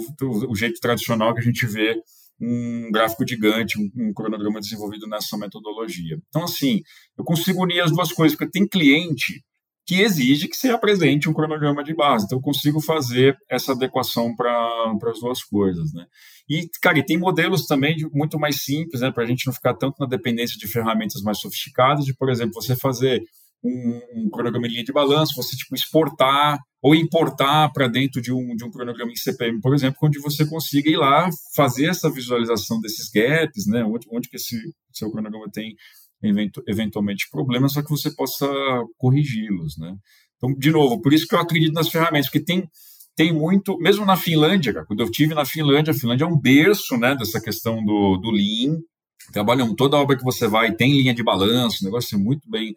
o, jeito tradicional que a gente vê um gráfico gigante, um, um, cronograma desenvolvido nessa metodologia. Então, assim, eu consigo unir as duas coisas, porque tem cliente que exige que você apresente um cronograma de base. Então, eu consigo fazer essa adequação para as duas coisas, né? E, cara, e tem modelos também de, muito mais simples, né? Para a gente não ficar tanto na dependência de ferramentas mais sofisticadas, de, por exemplo, você fazer um, um cronograma em linha de balanço, você, tipo, exportar ou importar para dentro de um, de um cronograma em CPM, por exemplo, onde você consiga ir lá fazer essa visualização desses gaps, né? Onde, onde que esse seu cronograma tem eventualmente problemas, só que você possa corrigi-los, né? Então, de novo, por isso que eu acredito nas ferramentas, porque tem tem muito, mesmo na Finlândia, cara, quando eu tive na Finlândia, a Finlândia é um berço, né, dessa questão do, do Lean, trabalham toda obra que você vai tem linha de balanço, o negócio é muito bem,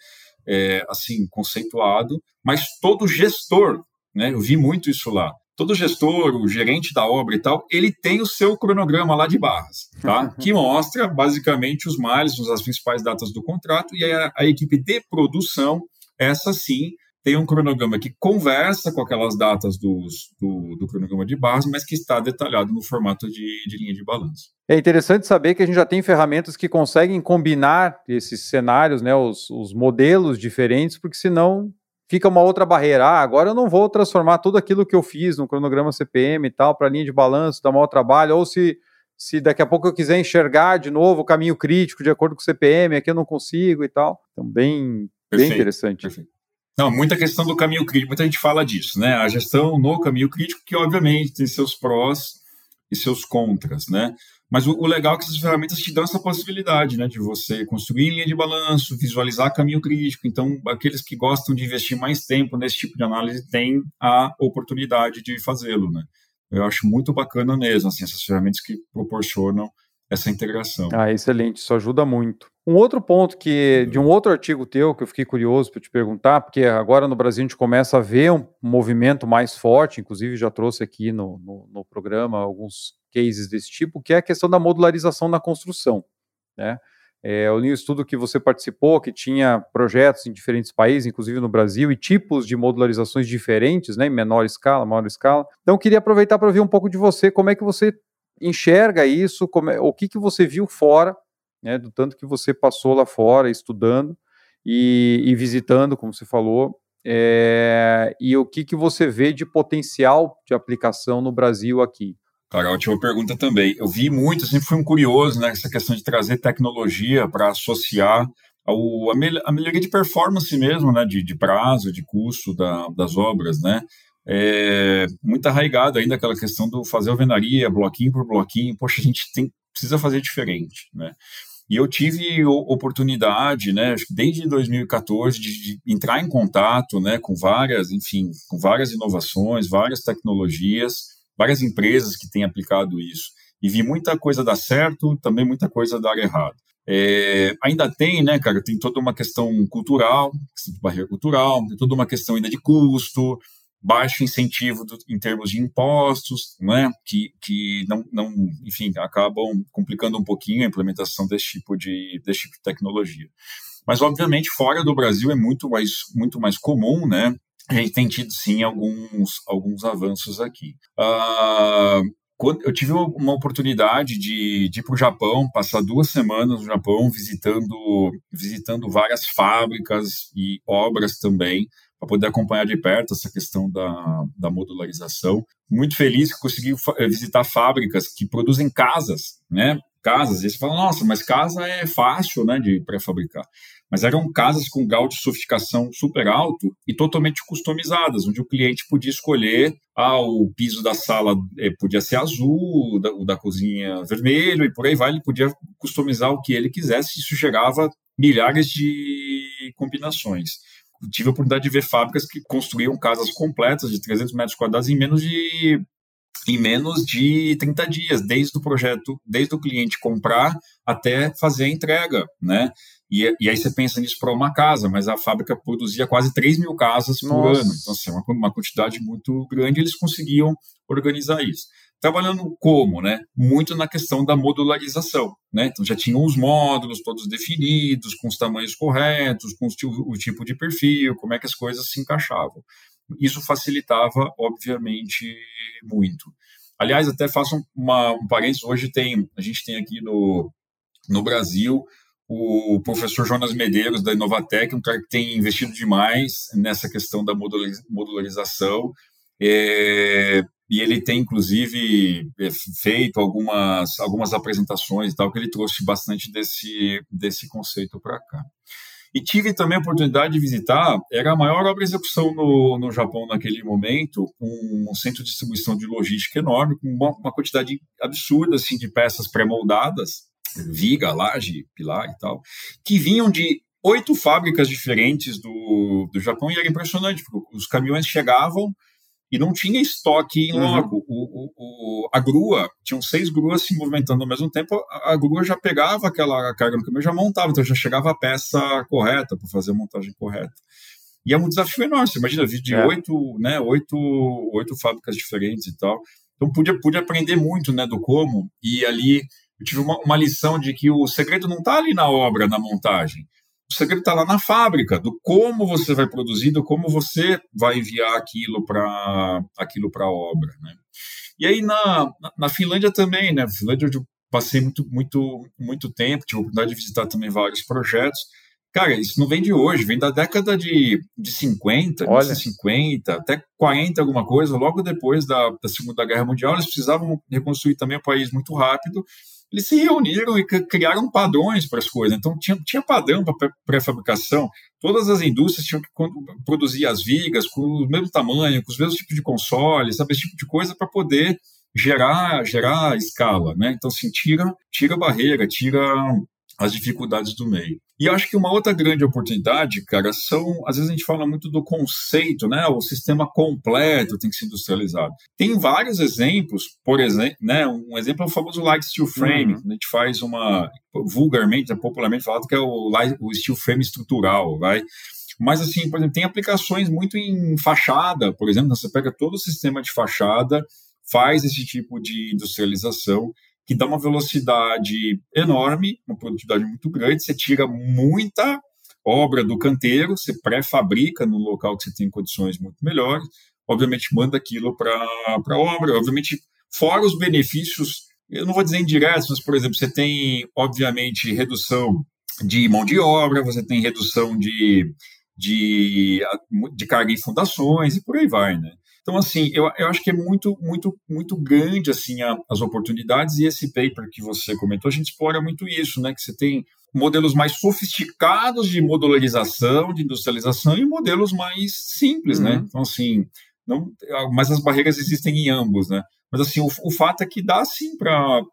é, assim, conceituado, mas todo gestor, né, eu vi muito isso lá, todo gestor, o gerente da obra e tal, ele tem o seu cronograma lá de barras, tá? que mostra basicamente os milestones, as principais datas do contrato, e a, a equipe de produção, essa sim, tem um cronograma que conversa com aquelas datas dos, do, do, cronograma de barras, mas que está detalhado no formato de, de, linha de balanço. É interessante saber que a gente já tem ferramentas que conseguem combinar esses cenários, né, os, os modelos diferentes, porque senão fica uma outra barreira. Ah, agora eu não vou transformar tudo aquilo que eu fiz no cronograma CPM e tal para linha de balanço, dar maior trabalho, ou se, se daqui a pouco eu quiser enxergar de novo o caminho crítico de acordo com o CPM, aqui eu não consigo e tal. Então, bem, bem interessante. Perfeito. Não, muita questão do caminho crítico, muita gente fala disso, né? A gestão no caminho crítico, que obviamente tem seus prós e seus contras, né? Mas o, o, legal é que essas ferramentas te dão essa possibilidade, né, de você construir linha de balanço, visualizar caminho crítico. Então, aqueles que gostam de investir mais tempo nesse tipo de análise têm a oportunidade de fazê-lo, né? Eu acho muito bacana mesmo, assim, essas ferramentas que proporcionam essa integração. Ah, excelente, isso ajuda muito. Um outro ponto que de um outro artigo teu que eu fiquei curioso para te perguntar, porque agora no Brasil a gente começa a ver um movimento mais forte, inclusive já trouxe aqui no, no, no programa alguns cases desse tipo, que é a questão da modularização na construção. Né? É, eu li um estudo que você participou, que tinha projetos em diferentes países, inclusive no Brasil, e tipos de modularizações diferentes, né, em menor escala, maior escala. Então, eu queria aproveitar para ouvir um pouco de você, como é que você enxerga isso, é, o que, que você viu fora, né, do tanto que você passou lá fora estudando e, e visitando, como você falou, é, e o que, que você vê de potencial de aplicação no Brasil aqui. Cara, ótima pergunta também. Eu vi muito, sempre fui um curioso nessa né, questão de trazer tecnologia para associar ao, a, melhoria de performance mesmo, né, de, de prazo, de custo da, das obras, né. É, muito arraigado ainda aquela questão do fazer alvenaria, bloquinho por bloquinho. Poxa, a gente tem, precisa fazer diferente, né. E eu tive oportunidade, né, desde 2014, de, de, entrar em contato, né, com várias, enfim, com várias inovações, várias tecnologias, várias empresas que têm aplicado isso. E vi muita coisa dar certo, também muita coisa dar errado. É, ainda tem, né, cara, tem toda uma questão cultural, barreira cultural, tem toda uma questão ainda de custo, baixo incentivo do, em termos de impostos, né, que, que não, não, enfim, acabam complicando um pouquinho a implementação desse tipo de, desse tipo de tecnologia. Mas, obviamente, fora do Brasil é muito mais, muito mais comum, né, a gente tem tido sim alguns, alguns avanços aqui. Uh, eu tive uma oportunidade de, de ir para o Japão, passar duas semanas no Japão visitando, visitando várias fábricas e obras também, para poder acompanhar de perto essa questão da, da modularização. Muito feliz que consegui visitar fábricas que produzem casas, né? Casas, e você fala, nossa, mas casa é fácil, né, de pré-fabricar mas eram casas com grau de sofisticação super alto e totalmente customizadas, onde o cliente podia escolher ah, o piso da sala eh, podia ser azul, o da, o da cozinha vermelho e por aí vai, ele podia customizar o que ele quisesse, isso gerava milhares de combinações. Tive a oportunidade de ver fábricas que construíam casas completas de 300 metros quadrados em menos de em menos de 30 dias, desde o projeto, desde o cliente comprar até fazer a entrega, né? E, e aí você pensa nisso para uma casa, mas a fábrica produzia quase 3 mil casas por Nossa. ano. Então, assim, é uma, uma quantidade muito grande, eles conseguiam organizar isso. Trabalhando como, né? Muito na questão da modularização, né? Então já tinham os módulos todos definidos, com os tamanhos corretos, com o tipo de perfil, como é que as coisas se encaixavam. Isso facilitava, obviamente, muito. Aliás, até faço uma, um parênteses, hoje tem, a gente tem aqui no, no Brasil o professor Jonas Medeiros, da Inovatec, um cara que tem investido demais nessa questão da modularização, é, e ele tem, inclusive, é, feito algumas, algumas apresentações e tal, que ele trouxe bastante desse, desse conceito para cá. E tive também a oportunidade de visitar, era a maior obra de execução no, no Japão naquele momento, um, um centro de distribuição de logística enorme, com uma, uma quantidade absurda assim, de peças pré-moldadas, viga, laje, pilar e tal, que vinham de oito fábricas diferentes do, do Japão e era impressionante, porque os caminhões chegavam e não tinha estoque em uhum. loco. Uhum. O, o, o, a grua, tinham seis gruas se movimentando ao mesmo tempo, a, a grua já pegava aquela carga no caminhão e já montava, então já chegava a peça correta para fazer a montagem correta. E é um desafio enorme, você imagina, de é. oito, né, oito, oito fábricas diferentes e tal. Então pude, pude aprender muito né, do como, e ali eu tive uma, uma lição de que o segredo não está ali na obra, na montagem. O segredo está lá na fábrica, do como você vai produzir, do como você vai enviar aquilo para aquilo a obra. Né? E aí na, na Finlândia também, né? Na Finlândia eu passei muito, muito, muito tempo, tive a oportunidade de visitar também vários projetos. Cara, isso não vem de hoje, vem da década de, de 50, Olha. 50, até 40, alguma coisa. Logo depois da, da Segunda Guerra Mundial, eles precisavam reconstruir também o país muito rápido eles se reuniram e criaram padrões para as coisas. Então, tinha, tinha padrão para pré-fabricação. Todas as indústrias tinham que produzir as vigas com o mesmo tamanho, com os mesmos tipos de consoles, sabe, esse tipo de coisa para poder gerar gerar escala, né? Então, assim, tira, tira barreira, tira as dificuldades do meio. E acho que uma outra grande oportunidade, cara, são, às vezes a gente fala muito do conceito, né? O sistema completo tem que ser industrializado. Tem vários exemplos, por exemplo, né? Um exemplo é o famoso light steel frame, uhum. a gente faz uma, vulgarmente, é popularmente falado que é o, light, o steel frame estrutural, vai? Mas, assim, por exemplo, tem aplicações muito em fachada, por exemplo, você pega todo o sistema de fachada, faz esse tipo de industrialização, que dá uma velocidade enorme, uma produtividade muito grande, você tira muita obra do canteiro, você pré-fabrica no local que você tem condições muito melhores, obviamente manda aquilo para a obra, obviamente fora os benefícios, eu não vou dizer indiretos, mas, por exemplo, você tem, obviamente, redução de mão de obra, você tem redução de, de, de carga em fundações e por aí vai, né? Então, assim, eu, eu acho que é muito, muito, muito grande, assim, a, as oportunidades e esse paper que você comentou, a gente explora muito isso, né, que você tem modelos mais sofisticados de modularização, de industrialização e modelos mais simples, né? uhum. né? Então, assim, não, mas as barreiras existem em ambos, né? Mas assim, o, o fato é que dá sim para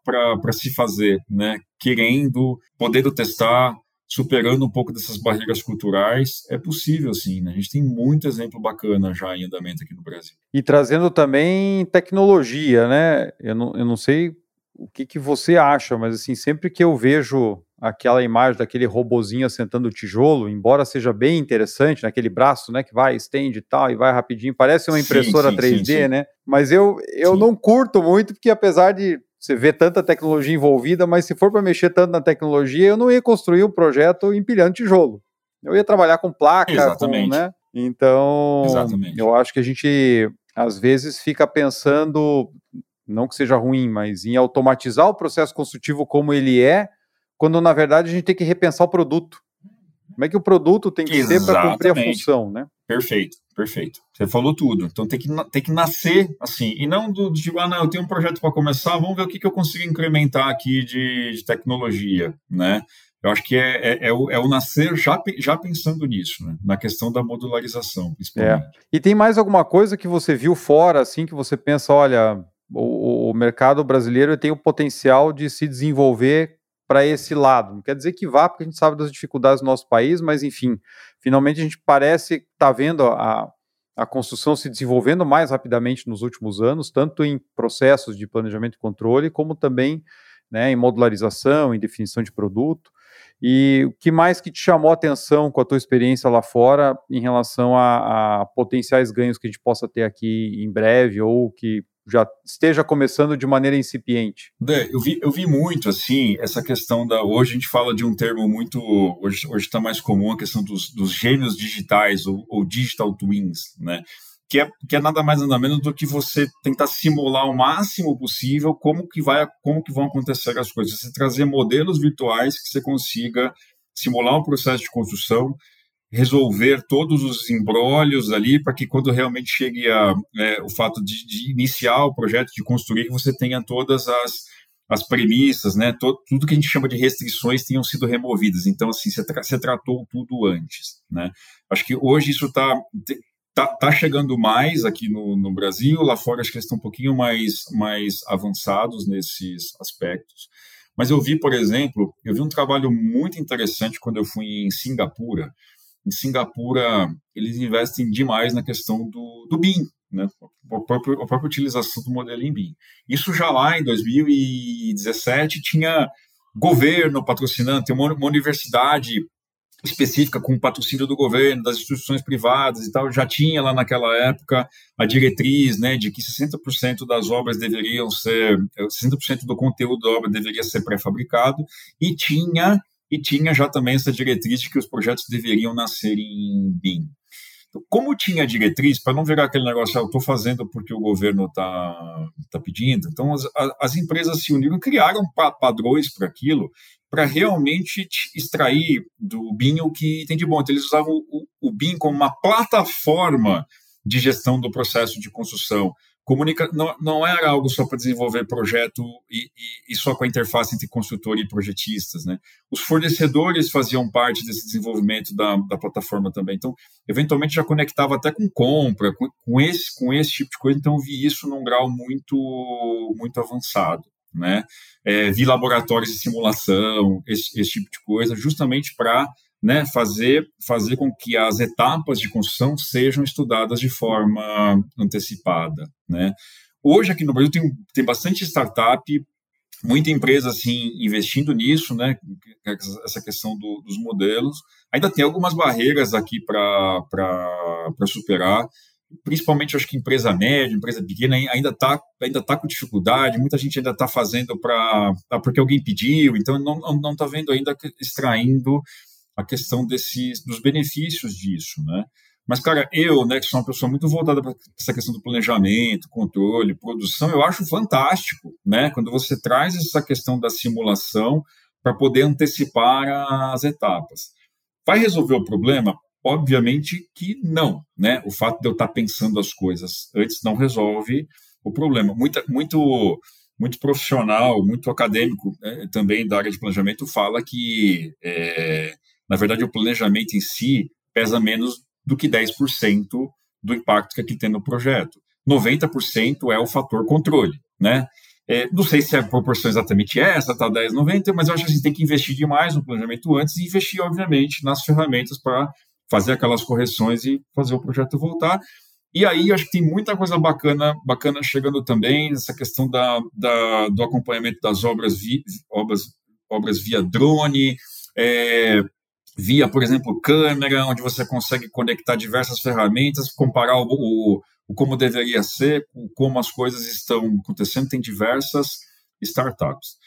se fazer, né? Querendo, podendo testar, superando um pouco dessas barreiras culturais, é possível sim, né? A gente tem muito exemplo bacana já em andamento aqui no Brasil. E trazendo também tecnologia, né? Eu não, eu não sei o que, que você acha, mas assim, sempre que eu vejo aquela imagem daquele robozinho assentando o tijolo, embora seja bem interessante, naquele né, braço, né, que vai, estende e tal, e vai rapidinho, parece uma impressora sim, sim, 3D, sim, né? Mas eu, eu não curto muito, porque apesar de você vê tanta tecnologia envolvida, mas se for para mexer tanto na tecnologia, eu não ia construir um projeto empilhando tijolo. Eu ia trabalhar com placa, Exatamente. Com, né? Então, Exatamente. eu acho que a gente às vezes fica pensando, não que seja ruim, mas em automatizar o processo construtivo como ele é, quando na verdade a gente tem que repensar o produto. Como é que o produto tem que Exatamente. ser para cumprir a função, né? Perfeito, perfeito. Você falou tudo. Então tem que, tem que nascer assim. E não do tipo, ah, não, eu tenho um projeto para começar, vamos ver o que, que eu consigo incrementar aqui de, de tecnologia, né? Eu acho que é, é, é, o, é o nascer já, já pensando nisso, né? na questão da modularização, principalmente. É. E tem mais alguma coisa que você viu fora, assim, que você pensa, olha, o, o mercado brasileiro tem o potencial de se desenvolver para esse lado. Não quer dizer que vá, porque a gente sabe das dificuldades do nosso país, mas enfim, finalmente a gente parece estar tá vendo a, a construção se desenvolvendo mais rapidamente nos últimos anos, tanto em processos de planejamento e controle, como também né, em modularização, em definição de produto. E o que mais que te chamou a atenção com a tua experiência lá fora em relação a, a potenciais ganhos que a gente possa ter aqui em breve ou que já esteja começando de maneira incipiente? eu vi, eu vi muito assim essa questão da hoje a gente fala de um termo muito hoje está mais comum a questão dos, dos gêmeos digitais ou, ou, digital twins, né? Que é, que é nada mais nada menos do que você tentar simular o máximo possível como que vai como que vão acontecer as coisas, você trazer modelos virtuais que você consiga simular um processo de construção resolver todos os embrólios ali para que quando realmente chegue a, é, o fato de, de, iniciar o projeto, de construir, você tenha todas as, as premissas, né, todo, tudo que a gente chama de restrições tenham sido removidas. Então, assim, você, tra você tratou tudo antes, né. Acho que hoje isso está tá, tá chegando mais aqui no, no Brasil, lá fora acho que eles estão um pouquinho mais, mais avançados nesses aspectos. Mas eu vi, por exemplo, eu vi um trabalho muito interessante quando eu fui em Singapura, em Singapura, eles investem demais na questão do, do BIM, né? a, própria, a própria utilização do modelo em BIM. Isso já lá em 2017 tinha governo patrocinando, tem uma, uma universidade específica com patrocínio do governo, das instituições privadas e tal, já tinha lá naquela época a diretriz, né, de que 60% das obras deveriam ser, 60% do conteúdo da obra deveria ser pré-fabricado e tinha e tinha já também essa diretriz de que os projetos deveriam nascer em BIM. Então, como tinha diretriz, para não virar aquele negócio, ah, eu estou fazendo porque o governo está tá pedindo, então as, as empresas se uniram criaram padrões para aquilo, para realmente extrair do BIM o que tem de bom. Então, eles usavam o, o BIM como uma plataforma de gestão do processo de construção, Comunica não, não era algo só para desenvolver projeto e, e, e, só com a interface entre construtor e projetistas, né? Os fornecedores faziam parte desse desenvolvimento da, da plataforma também. Então, eventualmente já conectava até com compra, com, com, esse, com esse tipo de coisa. Então, vi isso num grau muito, muito avançado, né? É, vi laboratórios de simulação, esse, esse tipo de coisa, justamente para né, fazer, fazer com que as etapas de construção sejam estudadas de forma antecipada. Né. Hoje, aqui no Brasil, tem, tem bastante startup, muita empresa assim, investindo nisso, né, essa questão do, dos modelos. Ainda tem algumas barreiras aqui para superar, principalmente acho que empresa média, empresa pequena ainda está ainda tá com dificuldade, muita gente ainda está fazendo para porque alguém pediu, então não está vendo ainda extraindo a questão desses, dos benefícios disso, né? Mas, cara, eu, né, que sou uma pessoa muito voltada para essa questão do planejamento, controle, produção, eu acho fantástico, né? Quando você traz essa questão da simulação para poder antecipar as etapas. Vai resolver o problema? Obviamente que não, né? O fato de eu estar pensando as coisas antes não resolve o problema. Muita, muito, muito profissional, muito acadêmico né, também da área de planejamento fala que é, na verdade, o planejamento em si pesa menos do que 10% do impacto que aqui tem no projeto. 90% é o fator controle, né? É, não sei se a proporção exatamente essa, tá 10, 90, mas eu acho que a gente tem que investir demais no planejamento antes e investir, obviamente, nas ferramentas para fazer aquelas correções e fazer o projeto voltar. E aí, acho que tem muita coisa bacana, bacana chegando também, essa questão da, da do acompanhamento das obras, vi, obras, obras via drone, é, via, por exemplo, câmera, onde você consegue conectar diversas ferramentas, comparar o, o, o como deveria ser, como as coisas estão acontecendo. Tem diversas startups.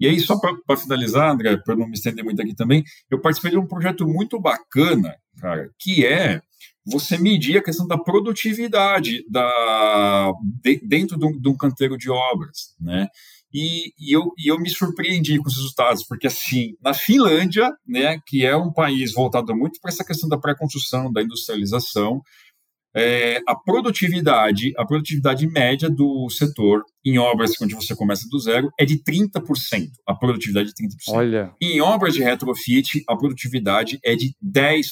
E aí, só para finalizar, André, para não me estender muito aqui também, eu participei de um projeto muito bacana, cara, que é você medir a questão da produtividade da, de, dentro de um, de um canteiro de obras, né? E, e, eu, e eu me surpreendi com os resultados, porque assim, na Finlândia, né, que é um país voltado muito para essa questão da pré-construção, da industrialização, é, a produtividade, a produtividade média do setor em obras onde você começa do zero é de 30%. A produtividade é de 30%. Olha. Em obras de retrofit, a produtividade é de 10%.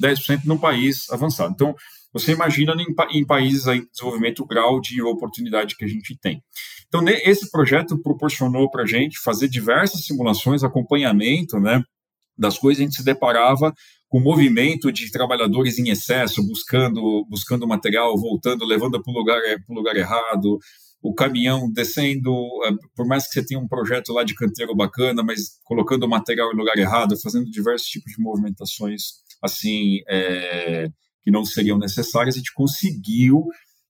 10% num país avançado. Então, você imagina em, em países em desenvolvimento o grau de oportunidade que a gente tem. Então, esse projeto proporcionou para a gente fazer diversas simulações, acompanhamento, né, das coisas, a gente se deparava com o movimento de trabalhadores em excesso, buscando, buscando material, voltando, levando para o lugar, lugar errado, o caminhão descendo, é, por mais que você tenha um projeto lá de canteiro bacana, mas colocando o material em lugar errado, fazendo diversos tipos de movimentações assim é, que não seriam necessárias, a gente conseguiu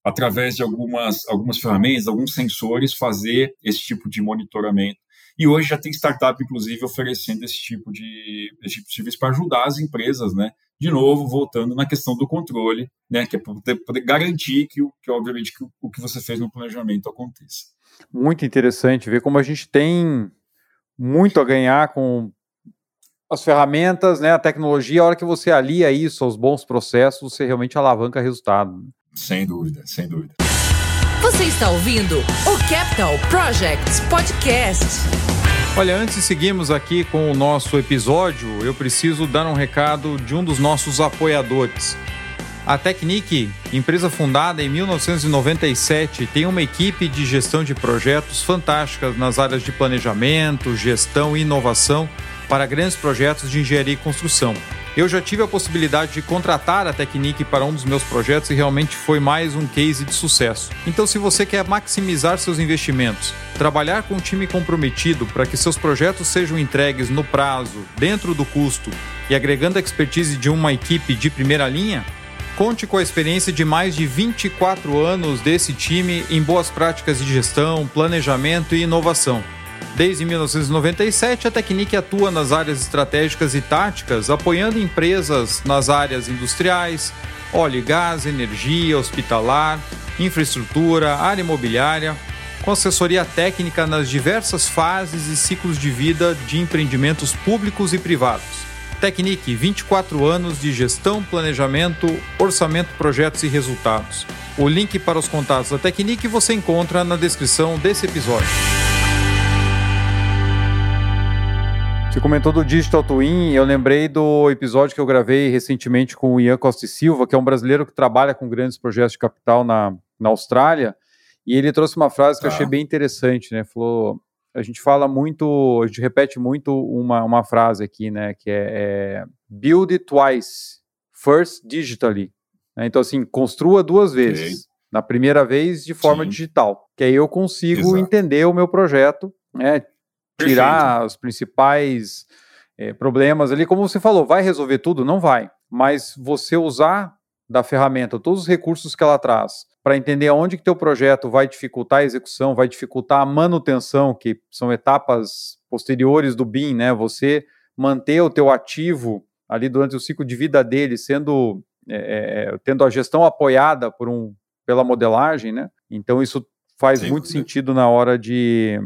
através de algumas, algumas ferramentas, alguns sensores, fazer esse tipo de monitoramento. E hoje já tem startup, inclusive, oferecendo esse tipo de, esse tipo de serviço para ajudar as empresas, né? De novo, voltando na questão do controle, né? Que é poder, poder, garantir que, que obviamente, que o, o que você fez no planejamento aconteça. Muito interessante ver como a gente tem muito a ganhar com as ferramentas, né, a tecnologia, a hora que você alia isso aos bons processos, você realmente alavanca resultado. Sem dúvida, sem dúvida. Você está ouvindo o Capital Projects Podcast. Olha, antes de seguirmos aqui com o nosso episódio, eu preciso dar um recado de um dos nossos apoiadores. A Technic, empresa fundada em 1997, tem uma equipe de gestão de projetos fantásticas nas áreas de planejamento, gestão e inovação para grandes projetos de engenharia e construção. Eu já tive a possibilidade de contratar a Technic para um dos meus projetos e realmente foi mais um case de sucesso. Então, se você quer maximizar seus investimentos, trabalhar com um time comprometido para que seus projetos sejam entregues no prazo, dentro do custo e agregando a expertise de uma equipe de primeira linha, conte com a experiência de mais de 24 anos desse time em boas práticas de gestão, planejamento e inovação. Desde 1997, a Technic atua nas áreas estratégicas e táticas, apoiando empresas nas áreas industriais, óleo e gás, energia, hospitalar, infraestrutura, área imobiliária, com assessoria técnica nas diversas fases e ciclos de vida de empreendimentos públicos e privados. Technic, 24 anos de gestão, planejamento, orçamento, projetos e resultados. O link para os contatos da Technic você encontra na descrição desse episódio. Você comentou do Digital Twin, eu lembrei do episódio que eu gravei recentemente com o Ian Costa e Silva, que é um brasileiro que trabalha com grandes projetos de capital na, na Austrália, e ele trouxe uma frase que ah. eu achei bem interessante, né? Falou, a gente fala muito, a gente repete muito uma, uma frase aqui, né? Que é, é build it twice, first digitally. Né? Então, assim, construa duas vezes. Okay. Na primeira vez de forma Sim. digital, que aí eu consigo Exato. entender o meu projeto, né? Tirar Perfeito. os principais é, problemas ali. Como você falou, vai resolver tudo? Não vai. Mas você usar da ferramenta todos os recursos que ela traz para entender onde que teu projeto vai dificultar a execução, vai dificultar a manutenção, que são etapas posteriores do BIM, né? Você manter o teu ativo ali durante o ciclo de vida dele sendo é, tendo a gestão apoiada por um pela modelagem, né? Então isso faz Sim, muito sentido na hora de,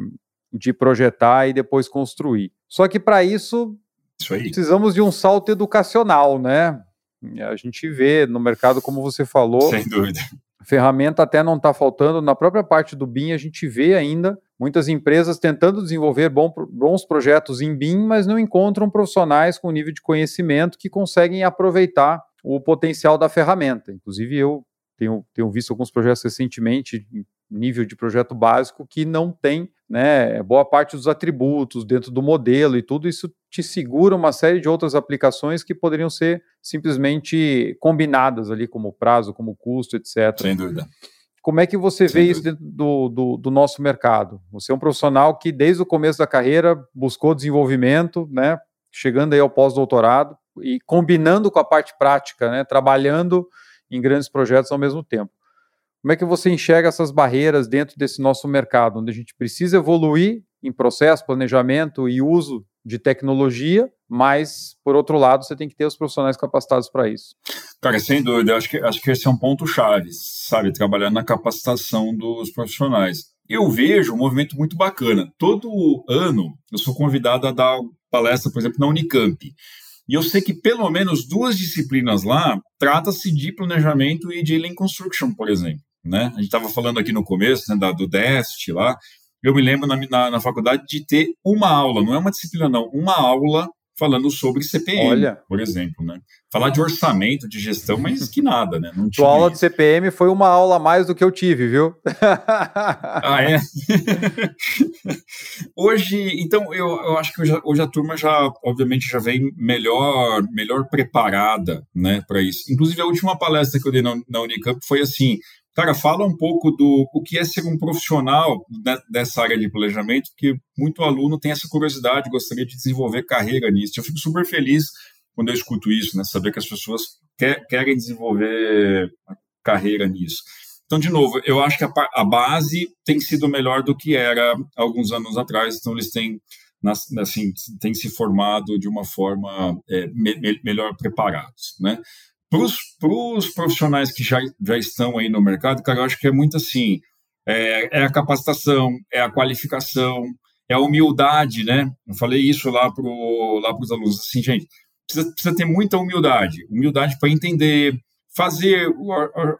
de projetar e depois construir. Só que para isso, isso precisamos de um salto educacional, né? A gente vê no mercado, como você falou. Sem dúvida. Ferramenta até não está faltando. Na própria parte do BIM, a gente vê ainda muitas empresas tentando desenvolver bons projetos em BIM, mas não encontram profissionais com nível de conhecimento que conseguem aproveitar o potencial da ferramenta. Inclusive, eu tenho, tenho visto alguns projetos recentemente, nível de projeto básico, que não tem né, boa parte dos atributos dentro do modelo e tudo isso te segura uma série de outras aplicações que poderiam ser simplesmente combinadas ali, como prazo, como custo, etc. Sem dúvida. Como é que você Sem vê dúvida. isso dentro do, do, do, nosso mercado? Você é um profissional que, desde o começo da carreira, buscou desenvolvimento, né, chegando aí ao pós-doutorado e combinando com a parte prática, né, trabalhando em grandes projetos ao mesmo tempo. Como é que você enxerga essas barreiras dentro desse nosso mercado, onde a gente precisa evoluir em processo, planejamento e uso de tecnologia, mas, por outro lado, você tem que ter os profissionais capacitados para isso. Cara, sem dúvida, acho que, acho que esse é um ponto-chave, sabe? Trabalhar na capacitação dos profissionais. Eu vejo um movimento muito bacana. Todo ano eu sou convidado a dar palestra, por exemplo, na Unicamp. E eu sei que pelo menos duas disciplinas lá trata-se de planejamento e de Lean Construction, por exemplo né? A gente estava falando aqui no começo né, da, do DEST lá. Eu me lembro na, na, na, faculdade de ter uma aula, não é uma disciplina, não, uma aula falando sobre CPM, Olha. por exemplo, né? Falar de orçamento, de gestão, mas que nada, né? Não Tua aula de CPM foi uma aula a mais do que eu tive, viu? ah, é? hoje, então, eu, eu acho que hoje, hoje, a turma já, obviamente, já vem melhor, melhor preparada, né, para isso. Inclusive, a última palestra que eu dei na, na Unicamp foi assim, Cara, fala um pouco do o que é ser um profissional dessa área de planejamento, porque muito aluno tem essa curiosidade, gostaria de desenvolver carreira nisso. Eu fico super feliz quando eu escuto isso, né? Saber que as pessoas quer, querem desenvolver carreira nisso. Então, de novo, eu acho que a, a base tem sido melhor do que era alguns anos atrás, então eles têm assim, têm se formado de uma forma é, me, melhor preparados, né? Para os profissionais que já, já estão aí no mercado, cara, eu acho que é muito assim, é, é a capacitação, é a qualificação, é a humildade, né? Eu falei isso lá para lá os alunos, assim, gente, precisa, precisa ter muita humildade, humildade para entender, fazer,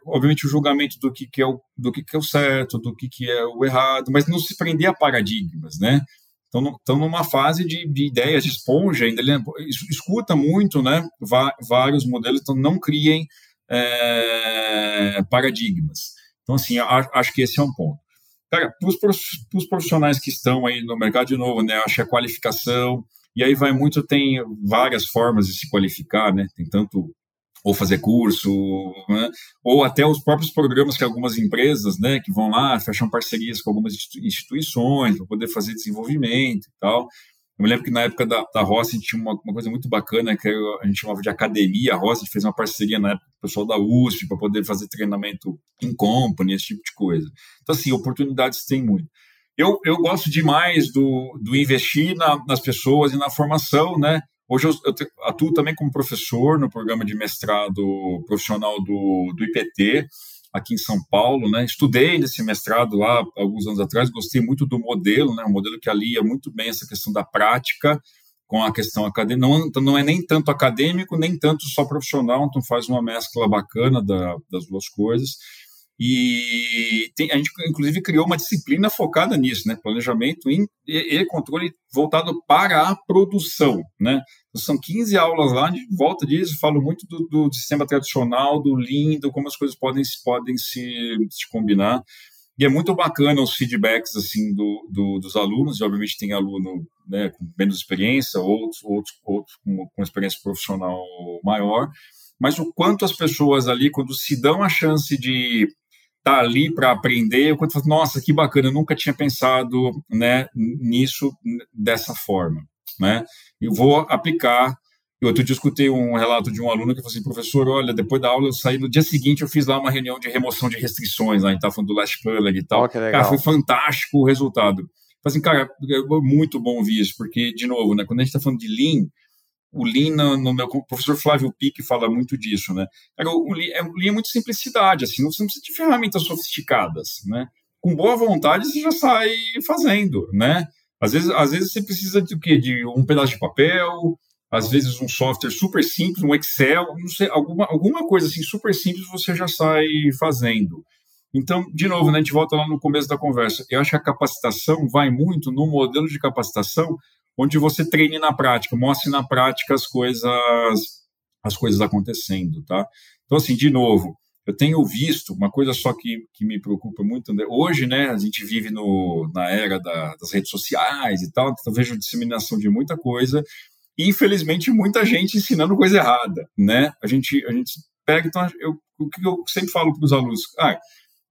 obviamente, o julgamento do que, que é o do que, que é o certo, do que, que é o errado, mas não se prender a paradigmas, né? Estão, numa fase de, de ideias de esponja, ainda escuta muito, né? vários modelos, então não criem é, paradigmas. Então, assim, acho que esse é um ponto. Cara, para os profissionais que estão aí no mercado, de novo, né? Acho que a qualificação, e aí vai muito, tem várias formas de se qualificar, né? Tem tanto ou fazer curso, né? ou até os próprios programas que algumas empresas, né, que vão lá, fecham parcerias com algumas instituições para poder fazer desenvolvimento e tal. Eu me lembro que na época da, da Rossi tinha uma, uma, coisa muito bacana que a gente chamava de academia. A Rossi fez uma parceria na época com o pessoal da USP para poder fazer treinamento em company, esse tipo de coisa. Então, assim, oportunidades tem muito. Eu, eu gosto demais do, do investir na, nas pessoas e na formação, né? Hoje eu, eu atuo também como professor no programa de mestrado profissional do, do IPT, aqui em São Paulo, né? Estudei nesse mestrado lá alguns anos atrás, gostei muito do modelo, né? Um modelo que alia muito bem essa questão da prática com a questão acadêmica. Não, então não é nem tanto acadêmico, nem tanto só profissional, então faz uma mescla bacana da, das duas coisas. E tem, a gente, inclusive, criou uma disciplina focada nisso, né? Planejamento e, e controle voltado para a produção, né? Então, são 15 aulas lá, de volta disso, falo muito do, do, sistema tradicional, do Lean, do como as coisas podem, podem se, se combinar. E é muito bacana os feedbacks assim do, do, dos alunos, e obviamente tem aluno né, com menos experiência, outros, outros, outros com, com experiência profissional maior, mas o quanto as pessoas ali, quando se dão a chance de tá ali para aprender, quando fala, nossa, que bacana, eu nunca tinha pensado né, nisso dessa forma, né? Eu vou aplicar. Eu outro dia escutei um relato de um aluno que falou assim, professor, olha, depois da aula eu saí, no dia seguinte eu fiz lá uma reunião de remoção de restrições, lá, a gente tá falando do Last Plug e tal. Oh, cara, foi fantástico o resultado. Falei assim, cara, é muito bom ouvir isso, porque, de novo, né, quando a gente está falando de Lean, o Lean, no, meu o professor Flávio Pique fala muito disso, né? Cara, o, Lean, é, o Lean é muito simplicidade, assim, você não precisa de ferramentas sofisticadas, né? Com boa vontade você já sai fazendo, né? Às vezes, às vezes você precisa de o quê? De um pedaço de papel, às vezes um software super simples, um Excel, não sei, alguma, alguma coisa assim super simples você já sai fazendo. Então, de novo, né, a gente volta lá no começo da conversa. Eu acho que a capacitação vai muito no modelo de capacitação onde você treine na prática, mostre na prática as coisas, as coisas acontecendo, tá? Então, assim, de novo, eu tenho visto uma coisa só que, que me preocupa muito. Né? Hoje, né, a gente vive no, na era da, das redes sociais e tal, então vejo disseminação de muita coisa e, infelizmente, muita gente ensinando coisa errada, né? A gente, a gente pega, então, eu, o que eu sempre falo para os alunos, ah,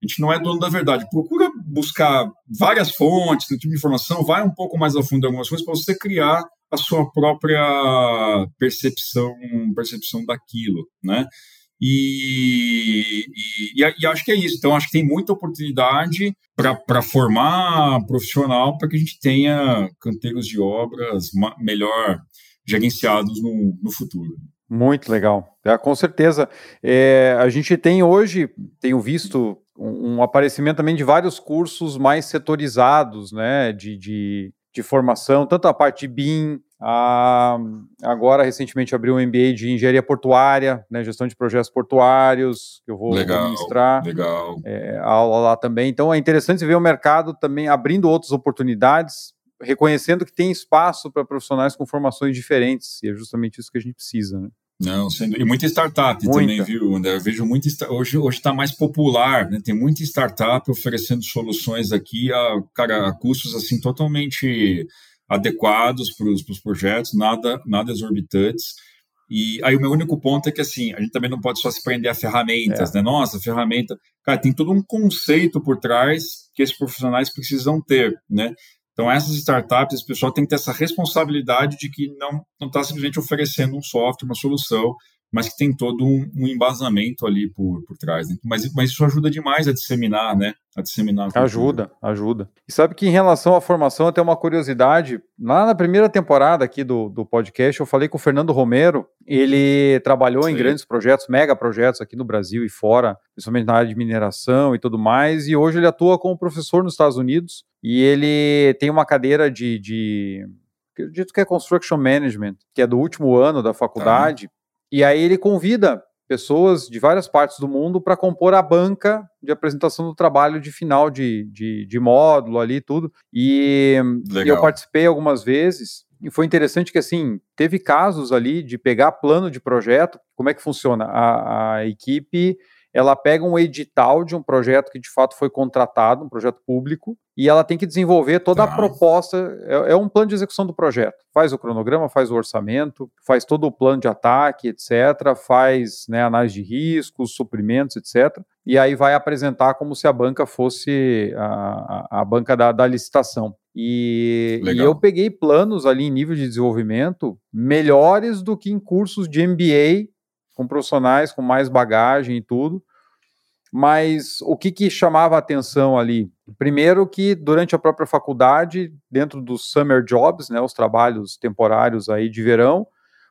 a gente não é dono da verdade. Procura buscar várias fontes, tipo de informação, vai um pouco mais a fundo em algumas coisas para você criar a sua própria percepção, percepção daquilo, né? E, e, e, acho que é isso. Então, acho que tem muita oportunidade para formar profissional para que a gente tenha canteiros de obras melhor gerenciados no, no futuro. Muito legal. É, com certeza. É, a gente tem hoje, tenho visto um, um, aparecimento também de vários cursos mais setorizados, né, de, de, de formação, tanto a parte de BIM, a, agora recentemente abriu um MBA de engenharia portuária, né, gestão de projetos portuários, que eu vou legal, ministrar. Legal. É, aula lá também. Então é interessante ver o mercado também abrindo outras oportunidades, reconhecendo que tem espaço para profissionais com formações diferentes, e é justamente isso que a gente precisa. Né? Não, sendo, e muita startup muita. também, viu, André? Eu vejo muito, hoje está mais popular, né? Tem muita startup oferecendo soluções aqui a, cara, a custos assim totalmente adequados para os projetos, nada, nada exorbitantes. E aí o meu único ponto é que assim, a gente também não pode só se prender a ferramentas, é. né? Nossa, ferramenta. Cara, tem todo um conceito por trás que esses profissionais precisam ter, né? Então, essas startups, o pessoal tem que ter essa responsabilidade de que não está simplesmente oferecendo um software, uma solução, mas que tem todo um, um embasamento ali por, por trás. Né? Mas, mas isso ajuda demais a disseminar, né? A disseminar. A ajuda, ajuda. E sabe que em relação à formação, tem uma curiosidade. Lá na primeira temporada aqui do, do podcast, eu falei com o Fernando Romero. Ele trabalhou Sim. em grandes projetos, mega projetos aqui no Brasil e fora, principalmente na área de mineração e tudo mais. E hoje ele atua como professor nos Estados Unidos. E ele tem uma cadeira de, de acredito que é Construction Management, que é do último ano da faculdade, e aí ele convida pessoas de várias partes do mundo para compor a banca de apresentação do trabalho de final de, de, de módulo ali tudo. E, e, eu participei algumas vezes. E foi interessante que, assim, teve casos ali de pegar plano de projeto. Como é que funciona? A, a equipe ela pega um edital de um projeto que de fato foi contratado, um projeto público, e ela tem que desenvolver toda tá. a proposta, é, é, um plano de execução do projeto. Faz o cronograma, faz o orçamento, faz todo o plano de ataque, etc., faz né, análise de riscos, suprimentos, etc., e aí vai apresentar como se a banca fosse a, a, a banca da, da licitação. E, e, eu peguei planos ali em nível de desenvolvimento melhores do que em cursos de MBA com profissionais com mais bagagem e tudo. Mas o que, que chamava a atenção ali? Primeiro que durante a própria faculdade, dentro dos summer jobs, né, os trabalhos temporários aí de verão,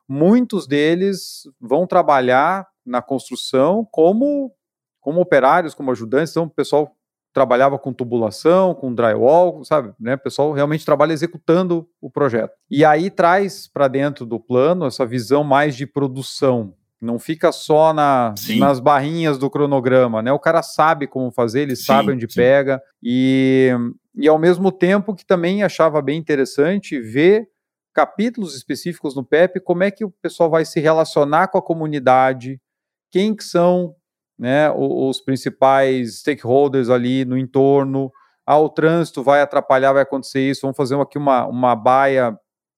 muitos deles vão trabalhar na construção como, como operários, como ajudantes. Então, o pessoal trabalhava com tubulação, com drywall, sabe? Né? O pessoal realmente trabalha executando o projeto. E aí traz para dentro do plano essa visão mais de produção, não fica só na, nas barrinhas do cronograma, né? O cara sabe como fazer, ele sim, sabe onde sim. pega. E, e ao mesmo tempo que também achava bem interessante ver capítulos específicos no PEP, como é que o pessoal vai se relacionar com a comunidade, quem que são né, os, os principais stakeholders ali no entorno, ah, o trânsito vai atrapalhar, vai acontecer isso, vamos fazer aqui uma, uma baia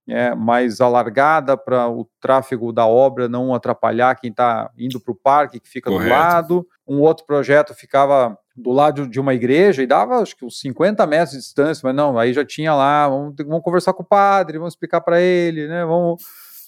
é, mais alargada para o tráfego da obra não atrapalhar quem está indo para o parque, que fica Correto. do lado. Um outro projeto ficava do lado de uma igreja e dava acho que uns 50 metros de distância, mas não, aí já tinha lá, vamos, vamos conversar com o padre, vamos explicar para ele, né? Vamos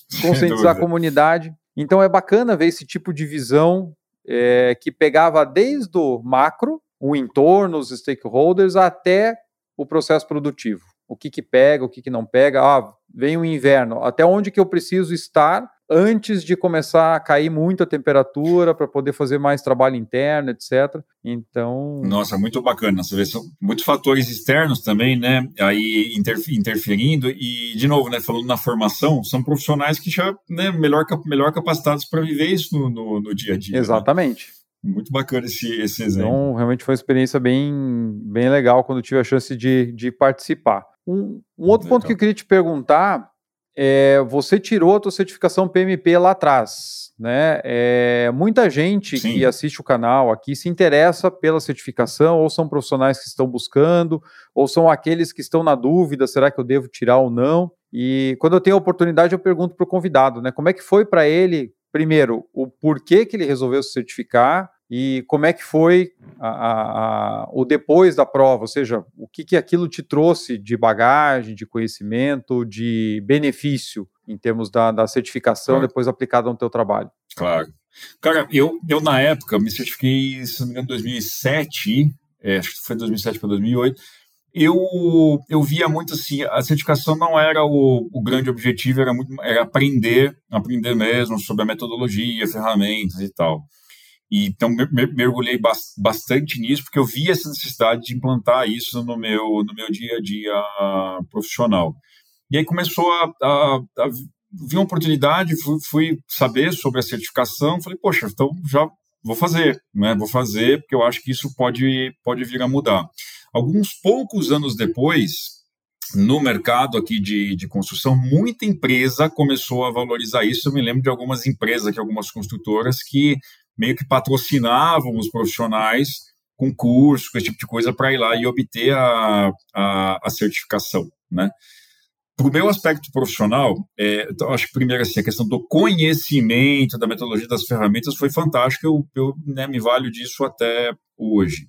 conscientizar a comunidade. Então é bacana ver esse tipo de visão é, que pegava desde o macro, o entorno, os stakeholders, até o processo produtivo o que que pega, o que que não pega. Ah, vem o inverno, até onde que eu preciso estar antes de começar a cair muito a temperatura para poder fazer mais trabalho interno, etc. Então. Nossa, muito bacana. Você vê, são muitos fatores externos também, né? Aí interferindo. E, de novo, né, falando na formação, são profissionais que já né, melhor, melhor capacitados para viver isso no, no, no, dia a dia. Né? Exatamente. Né? Muito bacana esse, esse exemplo. Então, realmente foi uma experiência bem, bem legal quando tive a chance de, de participar. Um, um outro ponto que eu queria te perguntar é, você tirou a tua certificação PMP lá atrás, né? É, muita gente Sim. que assiste o canal aqui se interessa pela certificação, ou são profissionais que estão buscando, ou são aqueles que estão na dúvida, será que eu devo tirar ou não? E quando eu tenho a oportunidade, eu pergunto para o convidado, né? Como é que foi para ele, primeiro, o porquê que ele resolveu se certificar, e como é que foi a, a, o depois da prova, ou seja, o que, que aquilo te trouxe de bagagem, de conhecimento, de benefício em termos da, da certificação claro. depois aplicada no teu trabalho? Claro. Cara, eu, eu na época me certifiquei, se não me engano, em 2007, é, acho que foi 2007 para 2008, eu, eu via muito assim, a certificação não era o, o grande objetivo, era, muito, era aprender, aprender mesmo sobre a metodologia, ferramentas e tal. Então, mergulhei bastante nisso, porque eu vi essa necessidade de implantar isso no meu, no meu dia a dia profissional. E aí começou a, a, a vir uma oportunidade, fui, fui, saber sobre a certificação, falei, poxa, então já vou fazer, né? Vou fazer, porque eu acho que isso pode, pode vir a mudar. Alguns poucos anos depois, no mercado aqui de, de construção, muita empresa começou a valorizar isso. Eu me lembro de algumas empresas aqui, algumas construtoras que meio que patrocinavam os profissionais com curso, com esse tipo de coisa, para ir lá e obter a, a, a certificação, né? Para o meu aspecto profissional, é, então, acho que primeiro assim, a questão do conhecimento, da metodologia das ferramentas foi fantástica, eu, eu né, me valho disso até hoje.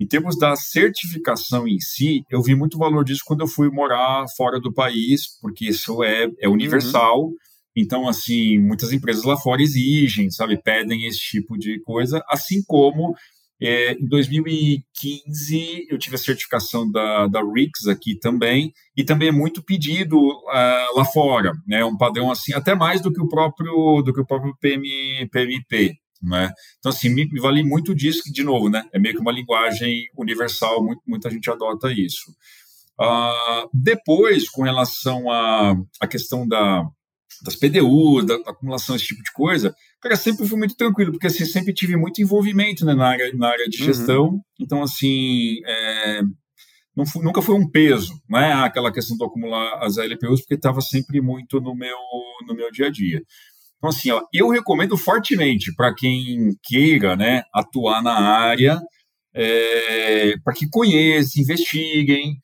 Em termos da certificação em si, eu vi muito valor disso quando eu fui morar fora do país, porque isso é, é universal, uhum Então, assim, muitas empresas lá fora exigem, sabe, pedem esse tipo de coisa, assim como é, em 2015 eu tive a certificação da, da RICS aqui também, e também é muito pedido uh, lá fora, né, um padrão assim, até mais do que o próprio, do que o próprio PM, PMP. Né? Então, assim, me, me vale muito disso, que, de novo, né, é meio que uma linguagem universal, muito, muita gente adota isso. Uh, depois, com relação à, questão da, das PDUs, da, da, acumulação, esse tipo de coisa, cara, sempre fui muito tranquilo, porque assim, sempre tive muito envolvimento né, na, área, na área de uhum. gestão, uhum. então assim, é, não foi, nunca foi um peso, não é aquela questão de acumular as LPUs, porque estava sempre muito no meu, no meu dia a dia. Então assim, ó, eu recomendo fortemente para quem queira né, atuar na área, é, para que conheça, investiguem,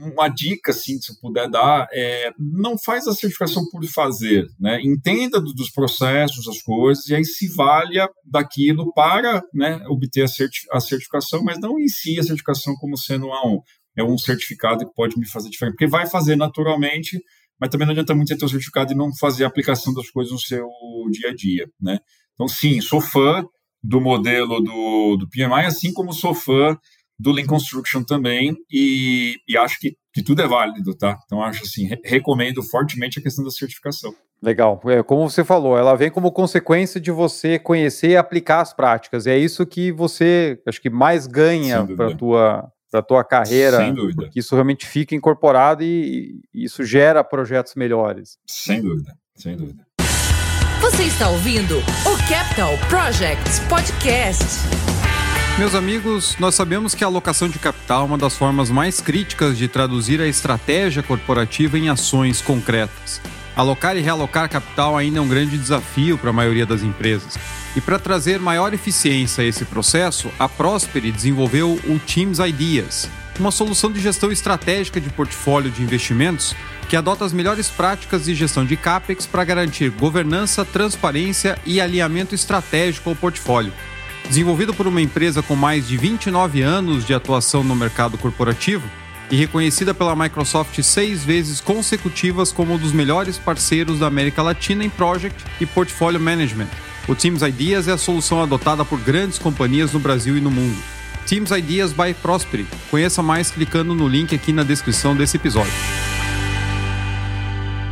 uma dica, assim, se puder dar, é não faz a certificação por fazer, né? Entenda dos processos, as coisas, e aí se valha daquilo para né, obter a, certi a certificação, mas não em si a certificação como sendo um, é um certificado que pode me fazer diferente, porque vai fazer naturalmente, mas também não adianta muito ter o certificado e não fazer a aplicação das coisas no seu dia a dia, né? Então, sim, sou fã do modelo do, do PMI, assim como sou fã do Lean Construction também, e, e acho que, que tudo é válido, tá? Então, acho assim, re recomendo fortemente a questão da certificação. Legal. É, como você falou, ela vem como consequência de você conhecer e aplicar as práticas. E é isso que você, acho que mais ganha para a tua, para tua carreira. Sem dúvida. Porque isso realmente fica incorporado e, e isso gera projetos melhores. Sem dúvida, sem dúvida. Você está ouvindo o Capital Projects Podcast. Meus amigos, nós sabemos que a alocação de capital é uma das formas mais críticas de traduzir a estratégia corporativa em ações concretas. Alocar e realocar capital ainda é um grande desafio para a maioria das empresas. E para trazer maior eficiência a esse processo, a Prosperi desenvolveu o Teams Ideas, uma solução de gestão estratégica de portfólio de investimentos que adota as melhores práticas de gestão de CAPEX para garantir governança, transparência e alinhamento estratégico ao portfólio Desenvolvido por uma empresa com mais de 29 anos de atuação no mercado corporativo e reconhecida pela Microsoft seis vezes consecutivas como um dos melhores parceiros da América Latina em Project e Portfolio Management, o Teams Ideas é a solução adotada por grandes companhias no Brasil e no mundo. Teams Ideas by Prosperity. Conheça mais clicando no link aqui na descrição desse episódio.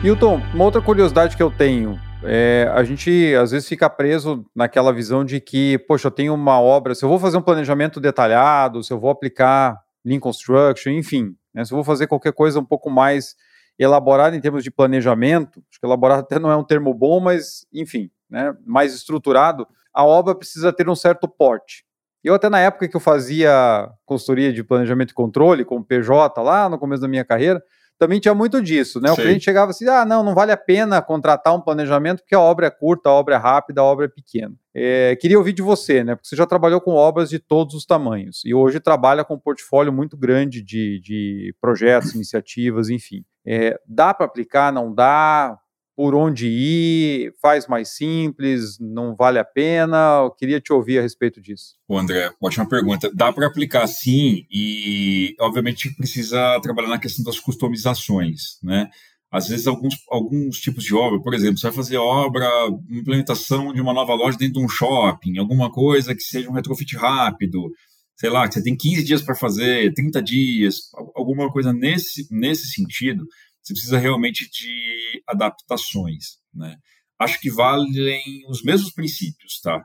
Hilton, uma outra curiosidade que eu tenho é, a gente às vezes fica preso naquela visão de que, poxa, eu tenho uma obra, se eu vou fazer um planejamento detalhado, se eu vou aplicar Lean Construction, enfim, né, se eu vou fazer qualquer coisa um pouco mais elaborada em termos de planejamento, acho que elaborado até não é um termo bom, mas enfim, né, mais estruturado, a obra precisa ter um certo porte. Eu até na época que eu fazia consultoria de planejamento e controle, como PJ lá no começo da minha carreira, também tinha muito disso, né? O cliente chegava assim, ah, não, não vale a pena contratar um planejamento porque a obra é curta, a obra é rápida, a obra é pequena. É, queria ouvir de você, né? Porque você já trabalhou com obras de todos os tamanhos e hoje trabalha com um portfólio muito grande de, de projetos, iniciativas, enfim. É, dá para aplicar, não dá? Por onde ir, faz mais simples, não vale a pena? Eu queria te ouvir a respeito disso. O André, ótima pergunta. Dá para aplicar sim, e obviamente precisa trabalhar na questão das customizações, né? Às vezes, alguns, alguns tipos de obra, por exemplo, você vai fazer obra, implementação de uma nova loja dentro de um shopping, alguma coisa que seja um retrofit rápido, sei lá, que você tem 15 dias para fazer, 30 dias, alguma coisa nesse, nesse sentido, você precisa realmente de adaptações, né? Acho que valem os mesmos princípios, tá?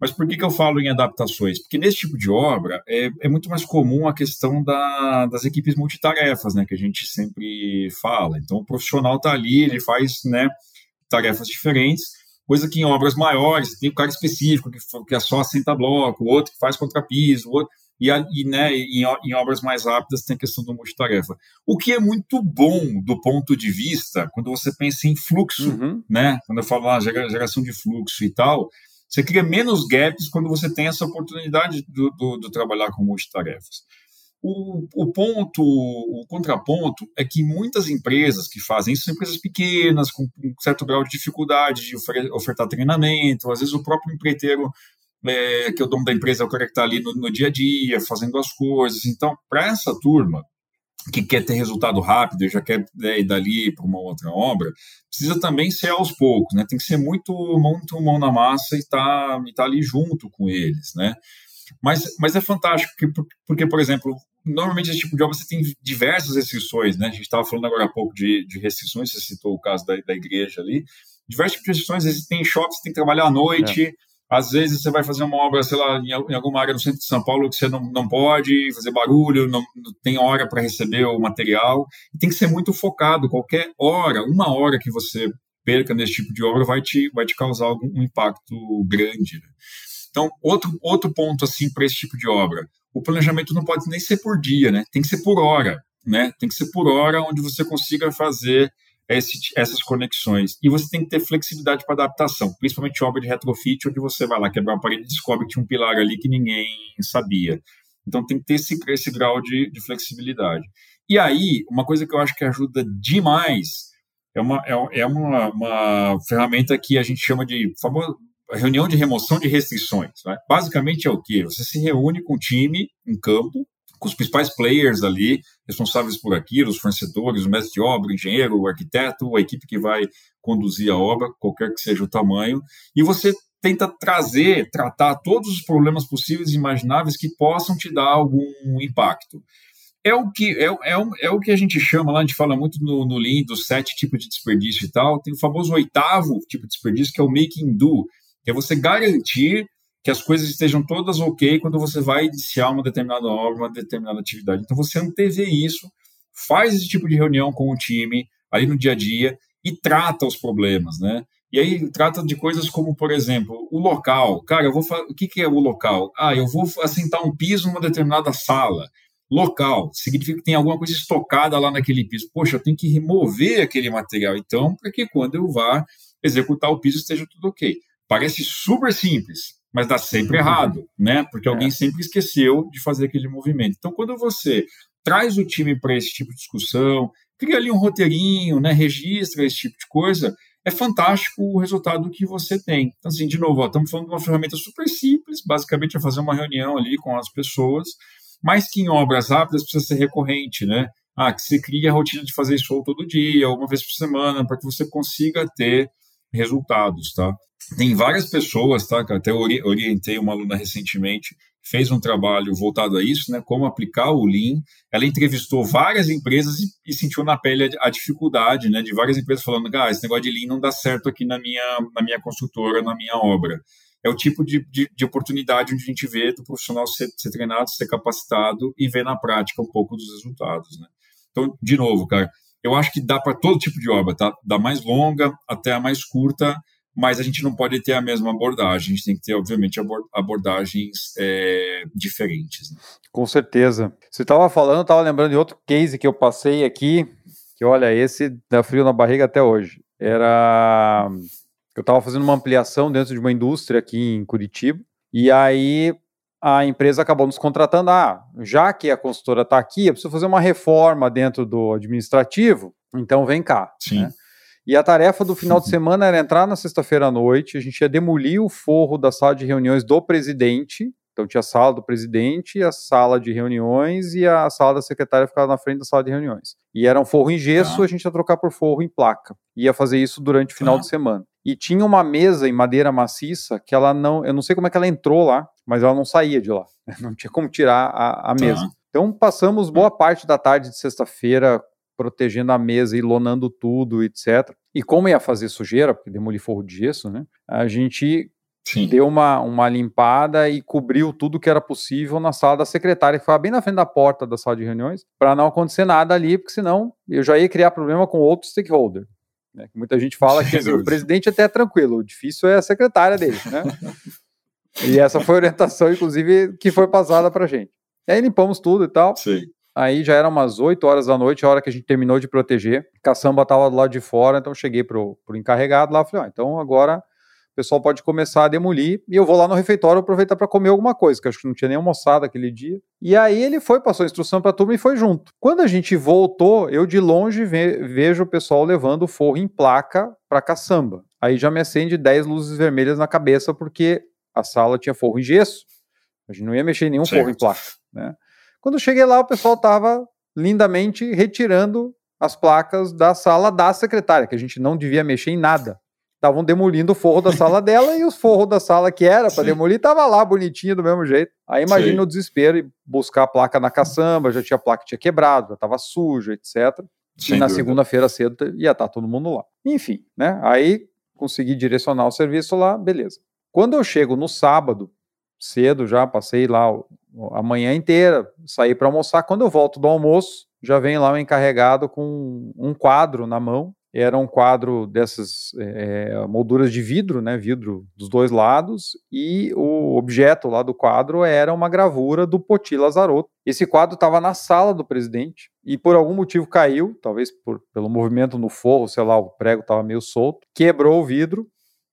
Mas por que, que eu falo em adaptações? Porque nesse tipo de obra é, é muito mais comum a questão da, das equipes multitarefas, né? Que a gente sempre fala. Então o profissional está ali, ele faz né, tarefas diferentes, coisa que em obras maiores tem um cara específico que, que é só assenta bloco, o outro que faz contrapiso, o outro e, e né, em, em, obras mais rápidas tem a questão do multitarefa. O que é muito bom do ponto de vista, quando você pensa em fluxo, uhum. né? Quando eu falo lá, geração de fluxo e tal, você cria menos gaps quando você tem essa oportunidade do, do, do trabalhar com multitarefas. O, o, ponto, o contraponto é que muitas empresas que fazem isso são empresas pequenas, com um certo grau de dificuldade de ofertar treinamento, às vezes o próprio empreiteiro é, que o dono da empresa é o cara que está ali no, no, dia a dia, fazendo as coisas. Então, para essa turma, que quer ter resultado rápido e já quer né, ir dali para uma outra obra, precisa também ser aos poucos, né? Tem que ser muito, muito mão na massa e estar tá, tá ali junto com eles, né? Mas, mas é fantástico, porque, porque, por exemplo, normalmente esse tipo de obra você tem diversas restrições, né? A gente estava falando agora há pouco de, de restrições, você citou o caso da, da igreja ali. Diversas restrições, às vezes tem shopping, você tem que trabalhar à noite, é. Às vezes você vai fazer uma obra, sei lá, em, alguma área do centro de São Paulo que você não, não pode fazer barulho, não, não tem hora para receber o material. Tem que ser muito focado. Qualquer hora, uma hora que você perca nesse tipo de obra vai te, vai te causar algum um impacto grande. Né? Então, outro, outro ponto assim para esse tipo de obra, o planejamento não pode nem ser por dia, né? Tem que ser por hora, né? Tem que ser por hora onde você consiga fazer esse, essas conexões. E você tem que ter flexibilidade para adaptação, principalmente obra de retrofit, onde você vai lá quebrar uma parede e descobre que tinha um pilar ali que ninguém sabia. Então tem que ter esse, esse grau de, de flexibilidade. E aí, uma coisa que eu acho que ajuda demais é uma, é, é uma, uma ferramenta que a gente chama de reunião de remoção de restrições. Né? Basicamente é o que? Você se reúne com o time em campo, com os principais players ali, responsáveis por aquilo, os fornecedores, o mestre de obra, o engenheiro, o arquiteto, a equipe que vai conduzir a obra, qualquer que seja o tamanho, e você tenta trazer, tratar todos os problemas possíveis e imagináveis que possam te dar algum impacto. É o que, é, é, é o que a gente chama lá, a gente fala muito no, no Lean dos sete tipos de desperdício e tal, tem o famoso oitavo tipo de desperdício, que é o making do, que é você garantir que as coisas estejam todas ok quando você vai iniciar uma determinada obra, uma determinada atividade. Então você antevê isso, faz esse tipo de reunião com o time ali no dia a dia e trata os problemas, né? E aí trata de coisas como, por exemplo, o local. Cara, eu vou o que, que é o local? Ah, eu vou assentar um piso numa determinada sala. Local significa que tem alguma coisa estocada lá naquele piso. Poxa, eu tenho que remover aquele material, então, para que quando eu vá executar o piso esteja tudo ok. Parece super simples, mas dá sempre uhum. errado, né? Porque alguém é. sempre esqueceu de fazer aquele movimento. Então, quando você traz o time para esse tipo de discussão, cria ali um roteirinho, né? Registra esse tipo de coisa, é fantástico o resultado que você tem. Então, assim, de novo, ó, estamos falando de uma ferramenta super simples, basicamente é fazer uma reunião ali com as pessoas, mas que em obras rápidas precisa ser recorrente, né? Ah, que você cria a rotina de fazer isso todo dia, uma vez por semana, para que você consiga ter resultados, tá? Tem várias pessoas, tá? Que até orientei uma aluna recentemente, fez um trabalho voltado a isso, né? Como aplicar o Lean. Ela entrevistou várias empresas e, e sentiu na pele a, a, dificuldade, né? De várias empresas falando, ah, esse negócio de Lean não dá certo aqui na minha, na minha construtora, na minha obra. É o tipo de, de, de oportunidade onde a gente vê do profissional ser, ser treinado, ser capacitado e ver na prática um pouco dos resultados, né? Então, de novo, cara, eu acho que dá para todo tipo de obra, tá? Da mais longa até a mais curta, mas a gente não pode ter a mesma abordagem, a gente tem que ter, obviamente, abordagens é, diferentes. Né? Com certeza. Você estava falando, estava lembrando de outro case que eu passei aqui, que olha, esse dá frio na barriga até hoje. Era. Eu estava fazendo uma ampliação dentro de uma indústria aqui em Curitiba, e aí a empresa acabou nos contratando. Ah, já que a consultora está aqui, eu preciso fazer uma reforma dentro do administrativo, então vem cá. Sim. Né? E a tarefa do final de semana era entrar na sexta-feira à noite, a gente ia demolir o forro da sala de reuniões do presidente. Então tinha a sala do presidente, a sala de reuniões e a sala da secretária ficava na frente da sala de reuniões. E era um forro em gesso, ah. a gente ia trocar por forro em placa. Ia fazer isso durante o final ah. de semana. E tinha uma mesa em madeira maciça que ela não, eu não sei como é que ela entrou lá, mas ela não saía de lá. Não tinha como tirar a, a mesa. Ah. Então passamos boa parte da tarde de sexta-feira protegendo a mesa e lonando tudo, etc. E como ia fazer sujeira, porque demolir forro de gesso, né? A gente Sim. deu uma, uma limpada e cobriu tudo que era possível na sala da secretária, que ficava bem na frente da porta da sala de reuniões, para não acontecer nada ali, porque senão eu já ia criar problema com outro stakeholder. Né? Muita gente fala que assim, o presidente até é tranquilo, o difícil é a secretária dele, né? e essa foi a orientação, inclusive, que foi passada para gente. E aí limpamos tudo e tal. Sim. Aí já era umas 8 horas da noite, a hora que a gente terminou de proteger. Caçamba estava do lado de fora, então cheguei pro, pro encarregado lá, falei, ah, então agora pessoal pode começar a demolir e eu vou lá no refeitório aproveitar para comer alguma coisa, que acho que não tinha nem almoçado aquele dia. E aí ele foi, passou a instrução para a turma e foi junto. Quando a gente voltou, eu de longe ve vejo o pessoal levando o forro em placa para caçamba. Aí já me acende 10 luzes vermelhas na cabeça porque a sala tinha forro em gesso. A gente não ia mexer em nenhum certo. forro em placa, né? Quando eu cheguei lá, o pessoal estava lindamente retirando as placas da sala da secretária, que a gente não devia mexer em nada. Estavam demolindo o forro da sala dela e os forros da sala que era para demolir estava lá bonitinho do mesmo jeito. Aí imagina o desespero e buscar a placa na caçamba, já tinha a placa que tinha quebrado, já estava suja, etc. Sem e na segunda-feira cedo ia estar tá todo mundo lá. Enfim, né? Aí consegui direcionar o serviço lá, beleza. Quando eu chego no sábado, cedo já, passei lá a manhã inteira, saí para almoçar. Quando eu volto do almoço, já vem lá o encarregado com um quadro na mão era um quadro dessas é, molduras de vidro, né, vidro dos dois lados, e o objeto lá do quadro era uma gravura do Poti Lazarotto. Esse quadro estava na sala do presidente e por algum motivo caiu, talvez por, pelo movimento no forro, sei lá, o prego estava meio solto, quebrou o vidro,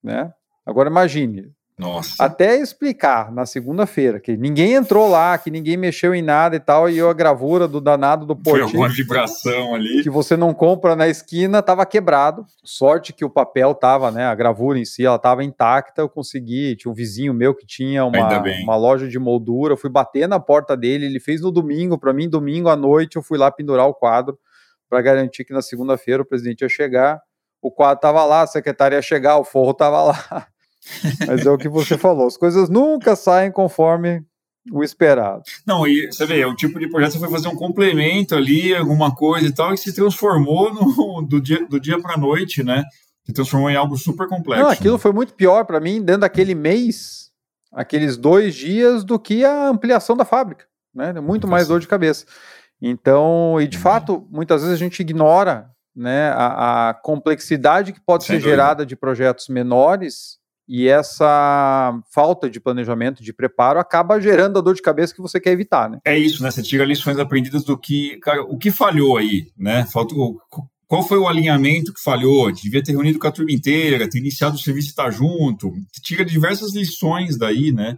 né? Agora imagine, nossa. Até explicar na segunda-feira que ninguém entrou lá, que ninguém mexeu em nada e tal, e a gravura do danado do Foi alguma vibração ali. Que você não compra na esquina, estava quebrado. Sorte que o papel tava, né? A gravura em si, ela estava intacta. Eu consegui. Tinha um vizinho meu que tinha uma, uma loja de moldura. Eu fui bater na porta dele, ele fez no domingo, para mim, domingo à noite, eu fui lá pendurar o quadro para garantir que na segunda-feira o presidente ia chegar. O quadro estava lá, a secretária ia chegar, o forro estava lá. Mas é o que você falou, as coisas nunca saem conforme o esperado. Não, e você vê, é o tipo de projeto que você foi fazer um complemento ali, alguma coisa e tal, e se transformou no, do dia, do dia para a noite, né? Se transformou em algo super complexo. Não, aquilo né? foi muito pior para mim dentro daquele mês, aqueles dois dias, do que a ampliação da fábrica, né? Muito mais dor de cabeça. Então, e de uhum. fato, muitas vezes a gente ignora né, a, a complexidade que pode Sem ser dúvida. gerada de projetos menores e essa falta de planejamento, de preparo, acaba gerando a dor de cabeça que você quer evitar, né? É isso, né? Você tira lições aprendidas do que, cara, o que falhou aí, né? Faltou, qual foi o alinhamento que falhou? Devia ter reunido com a turma inteira, ter iniciado o serviço e estar junto. Você tira diversas lições daí, né?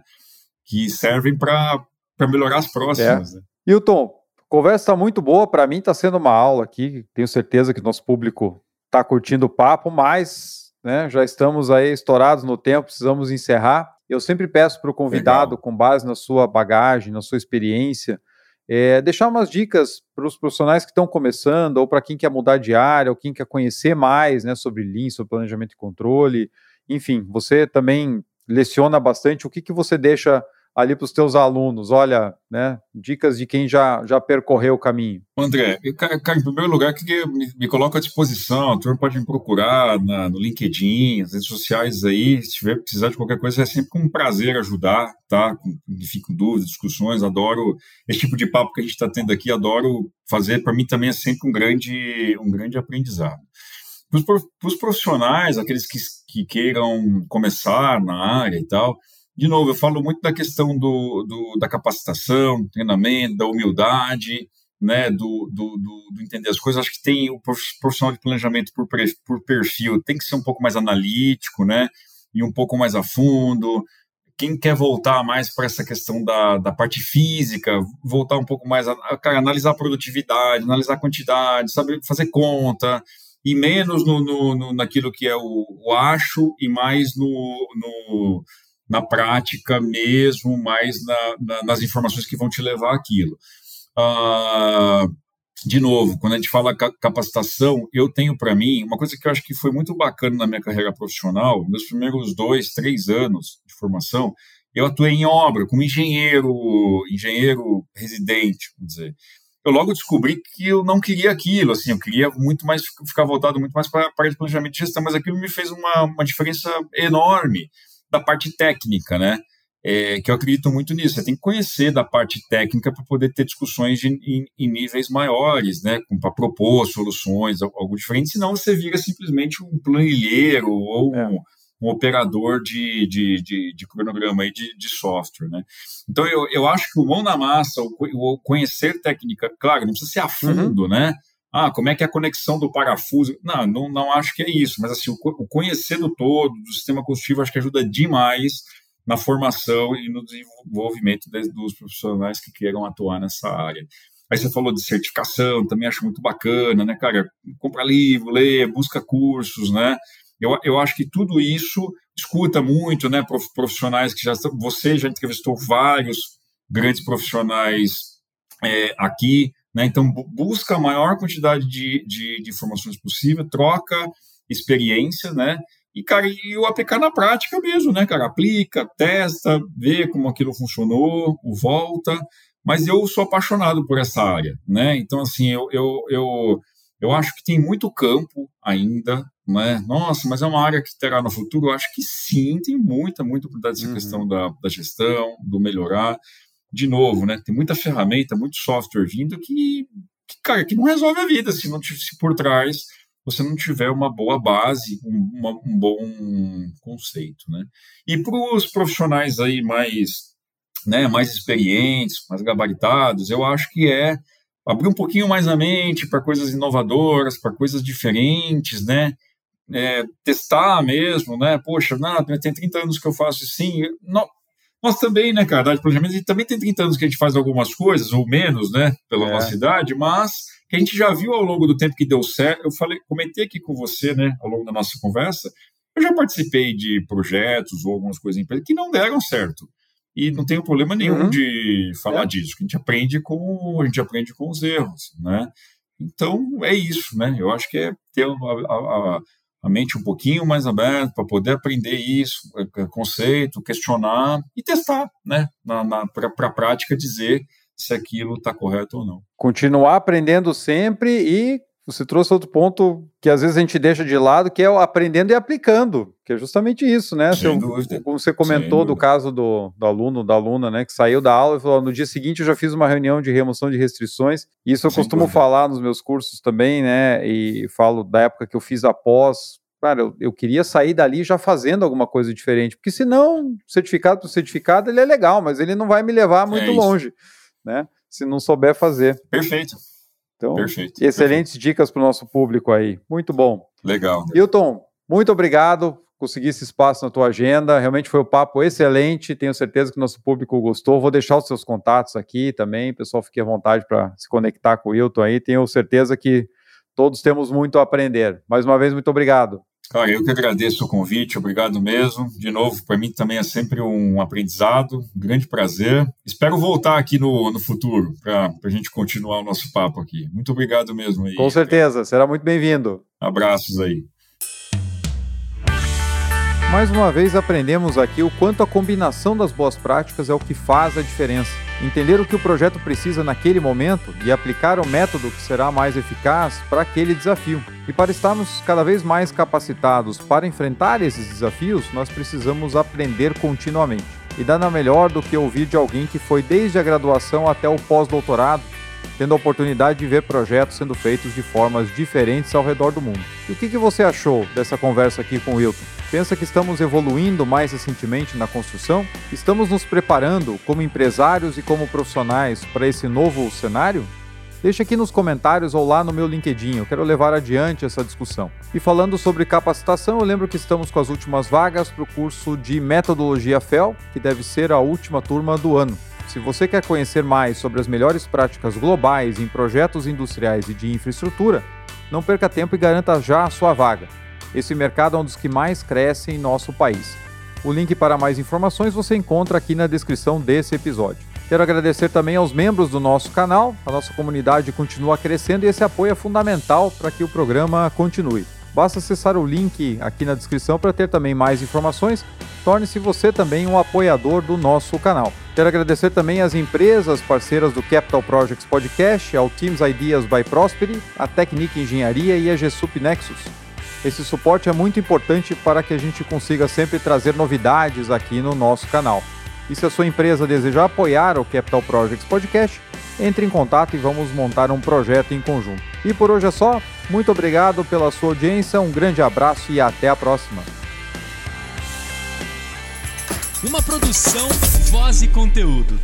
Que servem para melhorar as próximas. É. Né? Hilton, conversa está muito boa. Para mim está sendo uma aula aqui. Tenho certeza que nosso público está curtindo o papo, mas né? Já estamos aí estourados no tempo, precisamos encerrar. Eu sempre peço para o convidado, Legal. com base na sua bagagem, na sua experiência, é, deixar umas dicas para os profissionais que estão começando, ou para quem quer mudar de área, ou quem quer conhecer mais né, sobre Lean, sobre planejamento e controle. Enfim, você também leciona bastante. O que, que você deixa ali para os teus alunos? Olha, né, dicas de quem já, já percorreu o caminho. André, eu, cara, em primeiro lugar, que me, me coloco à disposição, a turma pode me procurar na, no LinkedIn, as redes sociais aí, se tiver precisar de qualquer coisa, é sempre um prazer ajudar, tá? Com, enfim, com dúvidas, discussões, adoro esse tipo de papo que a gente está tendo aqui, adoro fazer, para mim também é sempre um grande, um grande aprendizado. Para os profissionais, aqueles que, que queiram começar na área e tal, de novo, eu falo muito da questão do, do da capacitação, treinamento, da humildade, né, do, do, do, do, entender as coisas. Acho que tem o profissional de planejamento por, por perfil tem que ser um pouco mais analítico, né, e um pouco mais a fundo. Quem quer voltar mais para essa questão da, da parte física, voltar um pouco mais a, a cara, analisar a produtividade, analisar a quantidade, saber fazer conta, e menos no, no, no naquilo que é o, o acho e mais no, no na prática mesmo, mais na, na, nas informações que vão te levar aquilo. Ah, de novo, quando a gente fala capacitação, eu tenho para mim uma coisa que eu acho que foi muito bacana na minha carreira profissional, meus primeiros dois, três anos de formação, eu atuei em obra como engenheiro, engenheiro residente, vamos dizer. Eu logo descobri que eu não queria aquilo, assim, eu queria muito mais ficar voltado muito mais para a parte de planejamento de gestão, mas aquilo me fez uma, uma diferença enorme da parte técnica, né? É, que eu acredito muito nisso. Você tem que conhecer da parte técnica para poder ter discussões de, em, em, níveis maiores, né? Para propor soluções, algo diferente, senão você vira simplesmente um planilheiro ou é. um, um, operador de, de, de, de cronograma aí de, de, software, né? Então, eu, eu acho que o mão na massa, o, o conhecer técnica, claro, não precisa ser a fundo, uhum. né? Ah, como é que é a conexão do parafuso? Não, não, não acho que é isso, mas assim, o, do todo, do sistema construtivo, acho que ajuda demais na formação e no desenvolvimento dos profissionais que queiram atuar nessa área. Aí você falou de certificação, também acho muito bacana, né, cara? Compra livro, lê, busca cursos, né? Eu, eu acho que tudo isso escuta muito, né? Profissionais que já você já entrevistou vários grandes profissionais é, aqui, Né? Então, busca a maior quantidade de, de, de, informações possível, troca experiência, né? E, cara, e o APK na prática mesmo, né, cara? Aplica, testa, vê como aquilo funcionou, o volta. Mas eu sou apaixonado por essa área, né? Então, assim, eu, eu, eu, eu acho que tem muito campo ainda, né? Nossa, mas é uma área que terá no futuro? Eu acho que sim, tem muita, muita oportunidade essa uhum. questão da, da gestão, do melhorar de novo, né? Tem muita ferramenta, muito software vindo que, que cara, que não resolve a vida se não se por trás você não tiver uma boa base, um, uma, um bom conceito, né? E para os profissionais aí mais, né, mais experientes, mais gabaritados, eu acho que é abrir um pouquinho mais a mente para coisas inovadoras, para coisas diferentes, né? É, testar mesmo, né? Poxa, não, tem 30 anos que eu faço assim. Não, nós também, né, cara, de planejamento, também tem 30 anos que a gente faz algumas coisas, ou menos, né, pela é. nossa idade, mas que a gente já viu ao longo do tempo que deu certo. Eu falei, comentei aqui com você, né, ao longo da nossa conversa, eu já participei de projetos ou algumas coisas em empresa que não deram certo. E não tenho problema nenhum uhum. de falar é. disso, que a gente aprende com a gente aprende com os erros, né? Então é isso, né? Eu acho que é ter a, a, a mente um pouquinho mais aberta para poder aprender isso, é, é, conceito, questionar e testar, né? Para a prática dizer se aquilo está correto ou não. Continuar aprendendo sempre e você trouxe outro ponto que às vezes a gente deixa de lado, que é o aprendendo e aplicando, que é justamente isso, né? Sem. Como você comentou do caso do, do, aluno, da aluna, né, que saiu da aula e falou: no dia seguinte eu já fiz uma reunião de remoção de restrições. Isso eu Sem costumo dúvida. falar nos meus cursos também, né? E falo da época que eu fiz após. Cara, eu, eu queria sair dali já fazendo alguma coisa diferente, porque senão, certificado por certificado, ele é legal, mas ele não vai me levar muito é longe, né? Se não souber fazer. Perfeito. Então, Perfeito, excelentes perfeito. dicas para o nosso público aí. Muito bom. Legal. Hilton, muito obrigado. Consegui esse espaço na tua agenda. Realmente foi um papo excelente. Tenho certeza que o nosso público gostou. Vou deixar os seus contatos aqui também. Pessoal, fique à vontade para se conectar com o Hilton aí. Tenho certeza que todos temos muito a aprender. Mais uma vez, muito obrigado. Cara, eu que agradeço o convite, obrigado mesmo. De novo, para mim também é sempre um aprendizado, um grande prazer. Espero voltar aqui no, no futuro para a gente continuar o nosso papo aqui. Muito obrigado mesmo aí. Com certeza, será muito bem-vindo. Abraços aí. Mais uma vez aprendemos aqui o quanto a combinação das boas práticas é o que faz a diferença. Entender o que o projeto precisa naquele momento e aplicar o método que será mais eficaz para aquele desafio. E para estarmos cada vez mais capacitados para enfrentar esses desafios, nós precisamos aprender continuamente. E nada melhor do que ouvir de alguém que foi desde a graduação até o pós-doutorado, tendo a oportunidade de ver projetos sendo feitos de formas diferentes ao redor do mundo. E o que, que você achou dessa conversa aqui com o Wilton? Pensa que estamos evoluindo mais recentemente na construção? Estamos nos preparando como empresários e como profissionais para esse novo cenário? Deixe aqui nos comentários ou lá no meu LinkedIn, eu quero levar adiante essa discussão. E falando sobre capacitação, eu lembro que estamos com as últimas vagas para o curso de Metodologia FEL, que deve ser a última turma do ano. Se você quer conhecer mais sobre as melhores práticas globais em projetos industriais e de infraestrutura, não perca tempo e garanta já a sua vaga. Esse mercado é um dos que mais cresce em nosso país. O link para mais informações você encontra aqui na descrição desse episódio. Quero agradecer também aos membros do nosso canal. A nossa comunidade continua crescendo e esse apoio é fundamental para que o programa continue. Basta acessar o link aqui na descrição para ter também mais informações. Torne-se você também um apoiador do nosso canal. Quero agradecer também às empresas parceiras do Capital Projects Podcast, ao Teams Ideas by Prosperity, a Technique Engenharia e a GSUP Nexus. Esse suporte é muito importante para que a gente consiga sempre trazer novidades aqui no nosso canal. E se a sua empresa deseja apoiar o Capital Projects Podcast, entre em contato e vamos montar um projeto em conjunto. E por hoje é só. Muito obrigado pela sua audiência, um grande abraço e até a próxima. Uma produção, voz e conteúdo.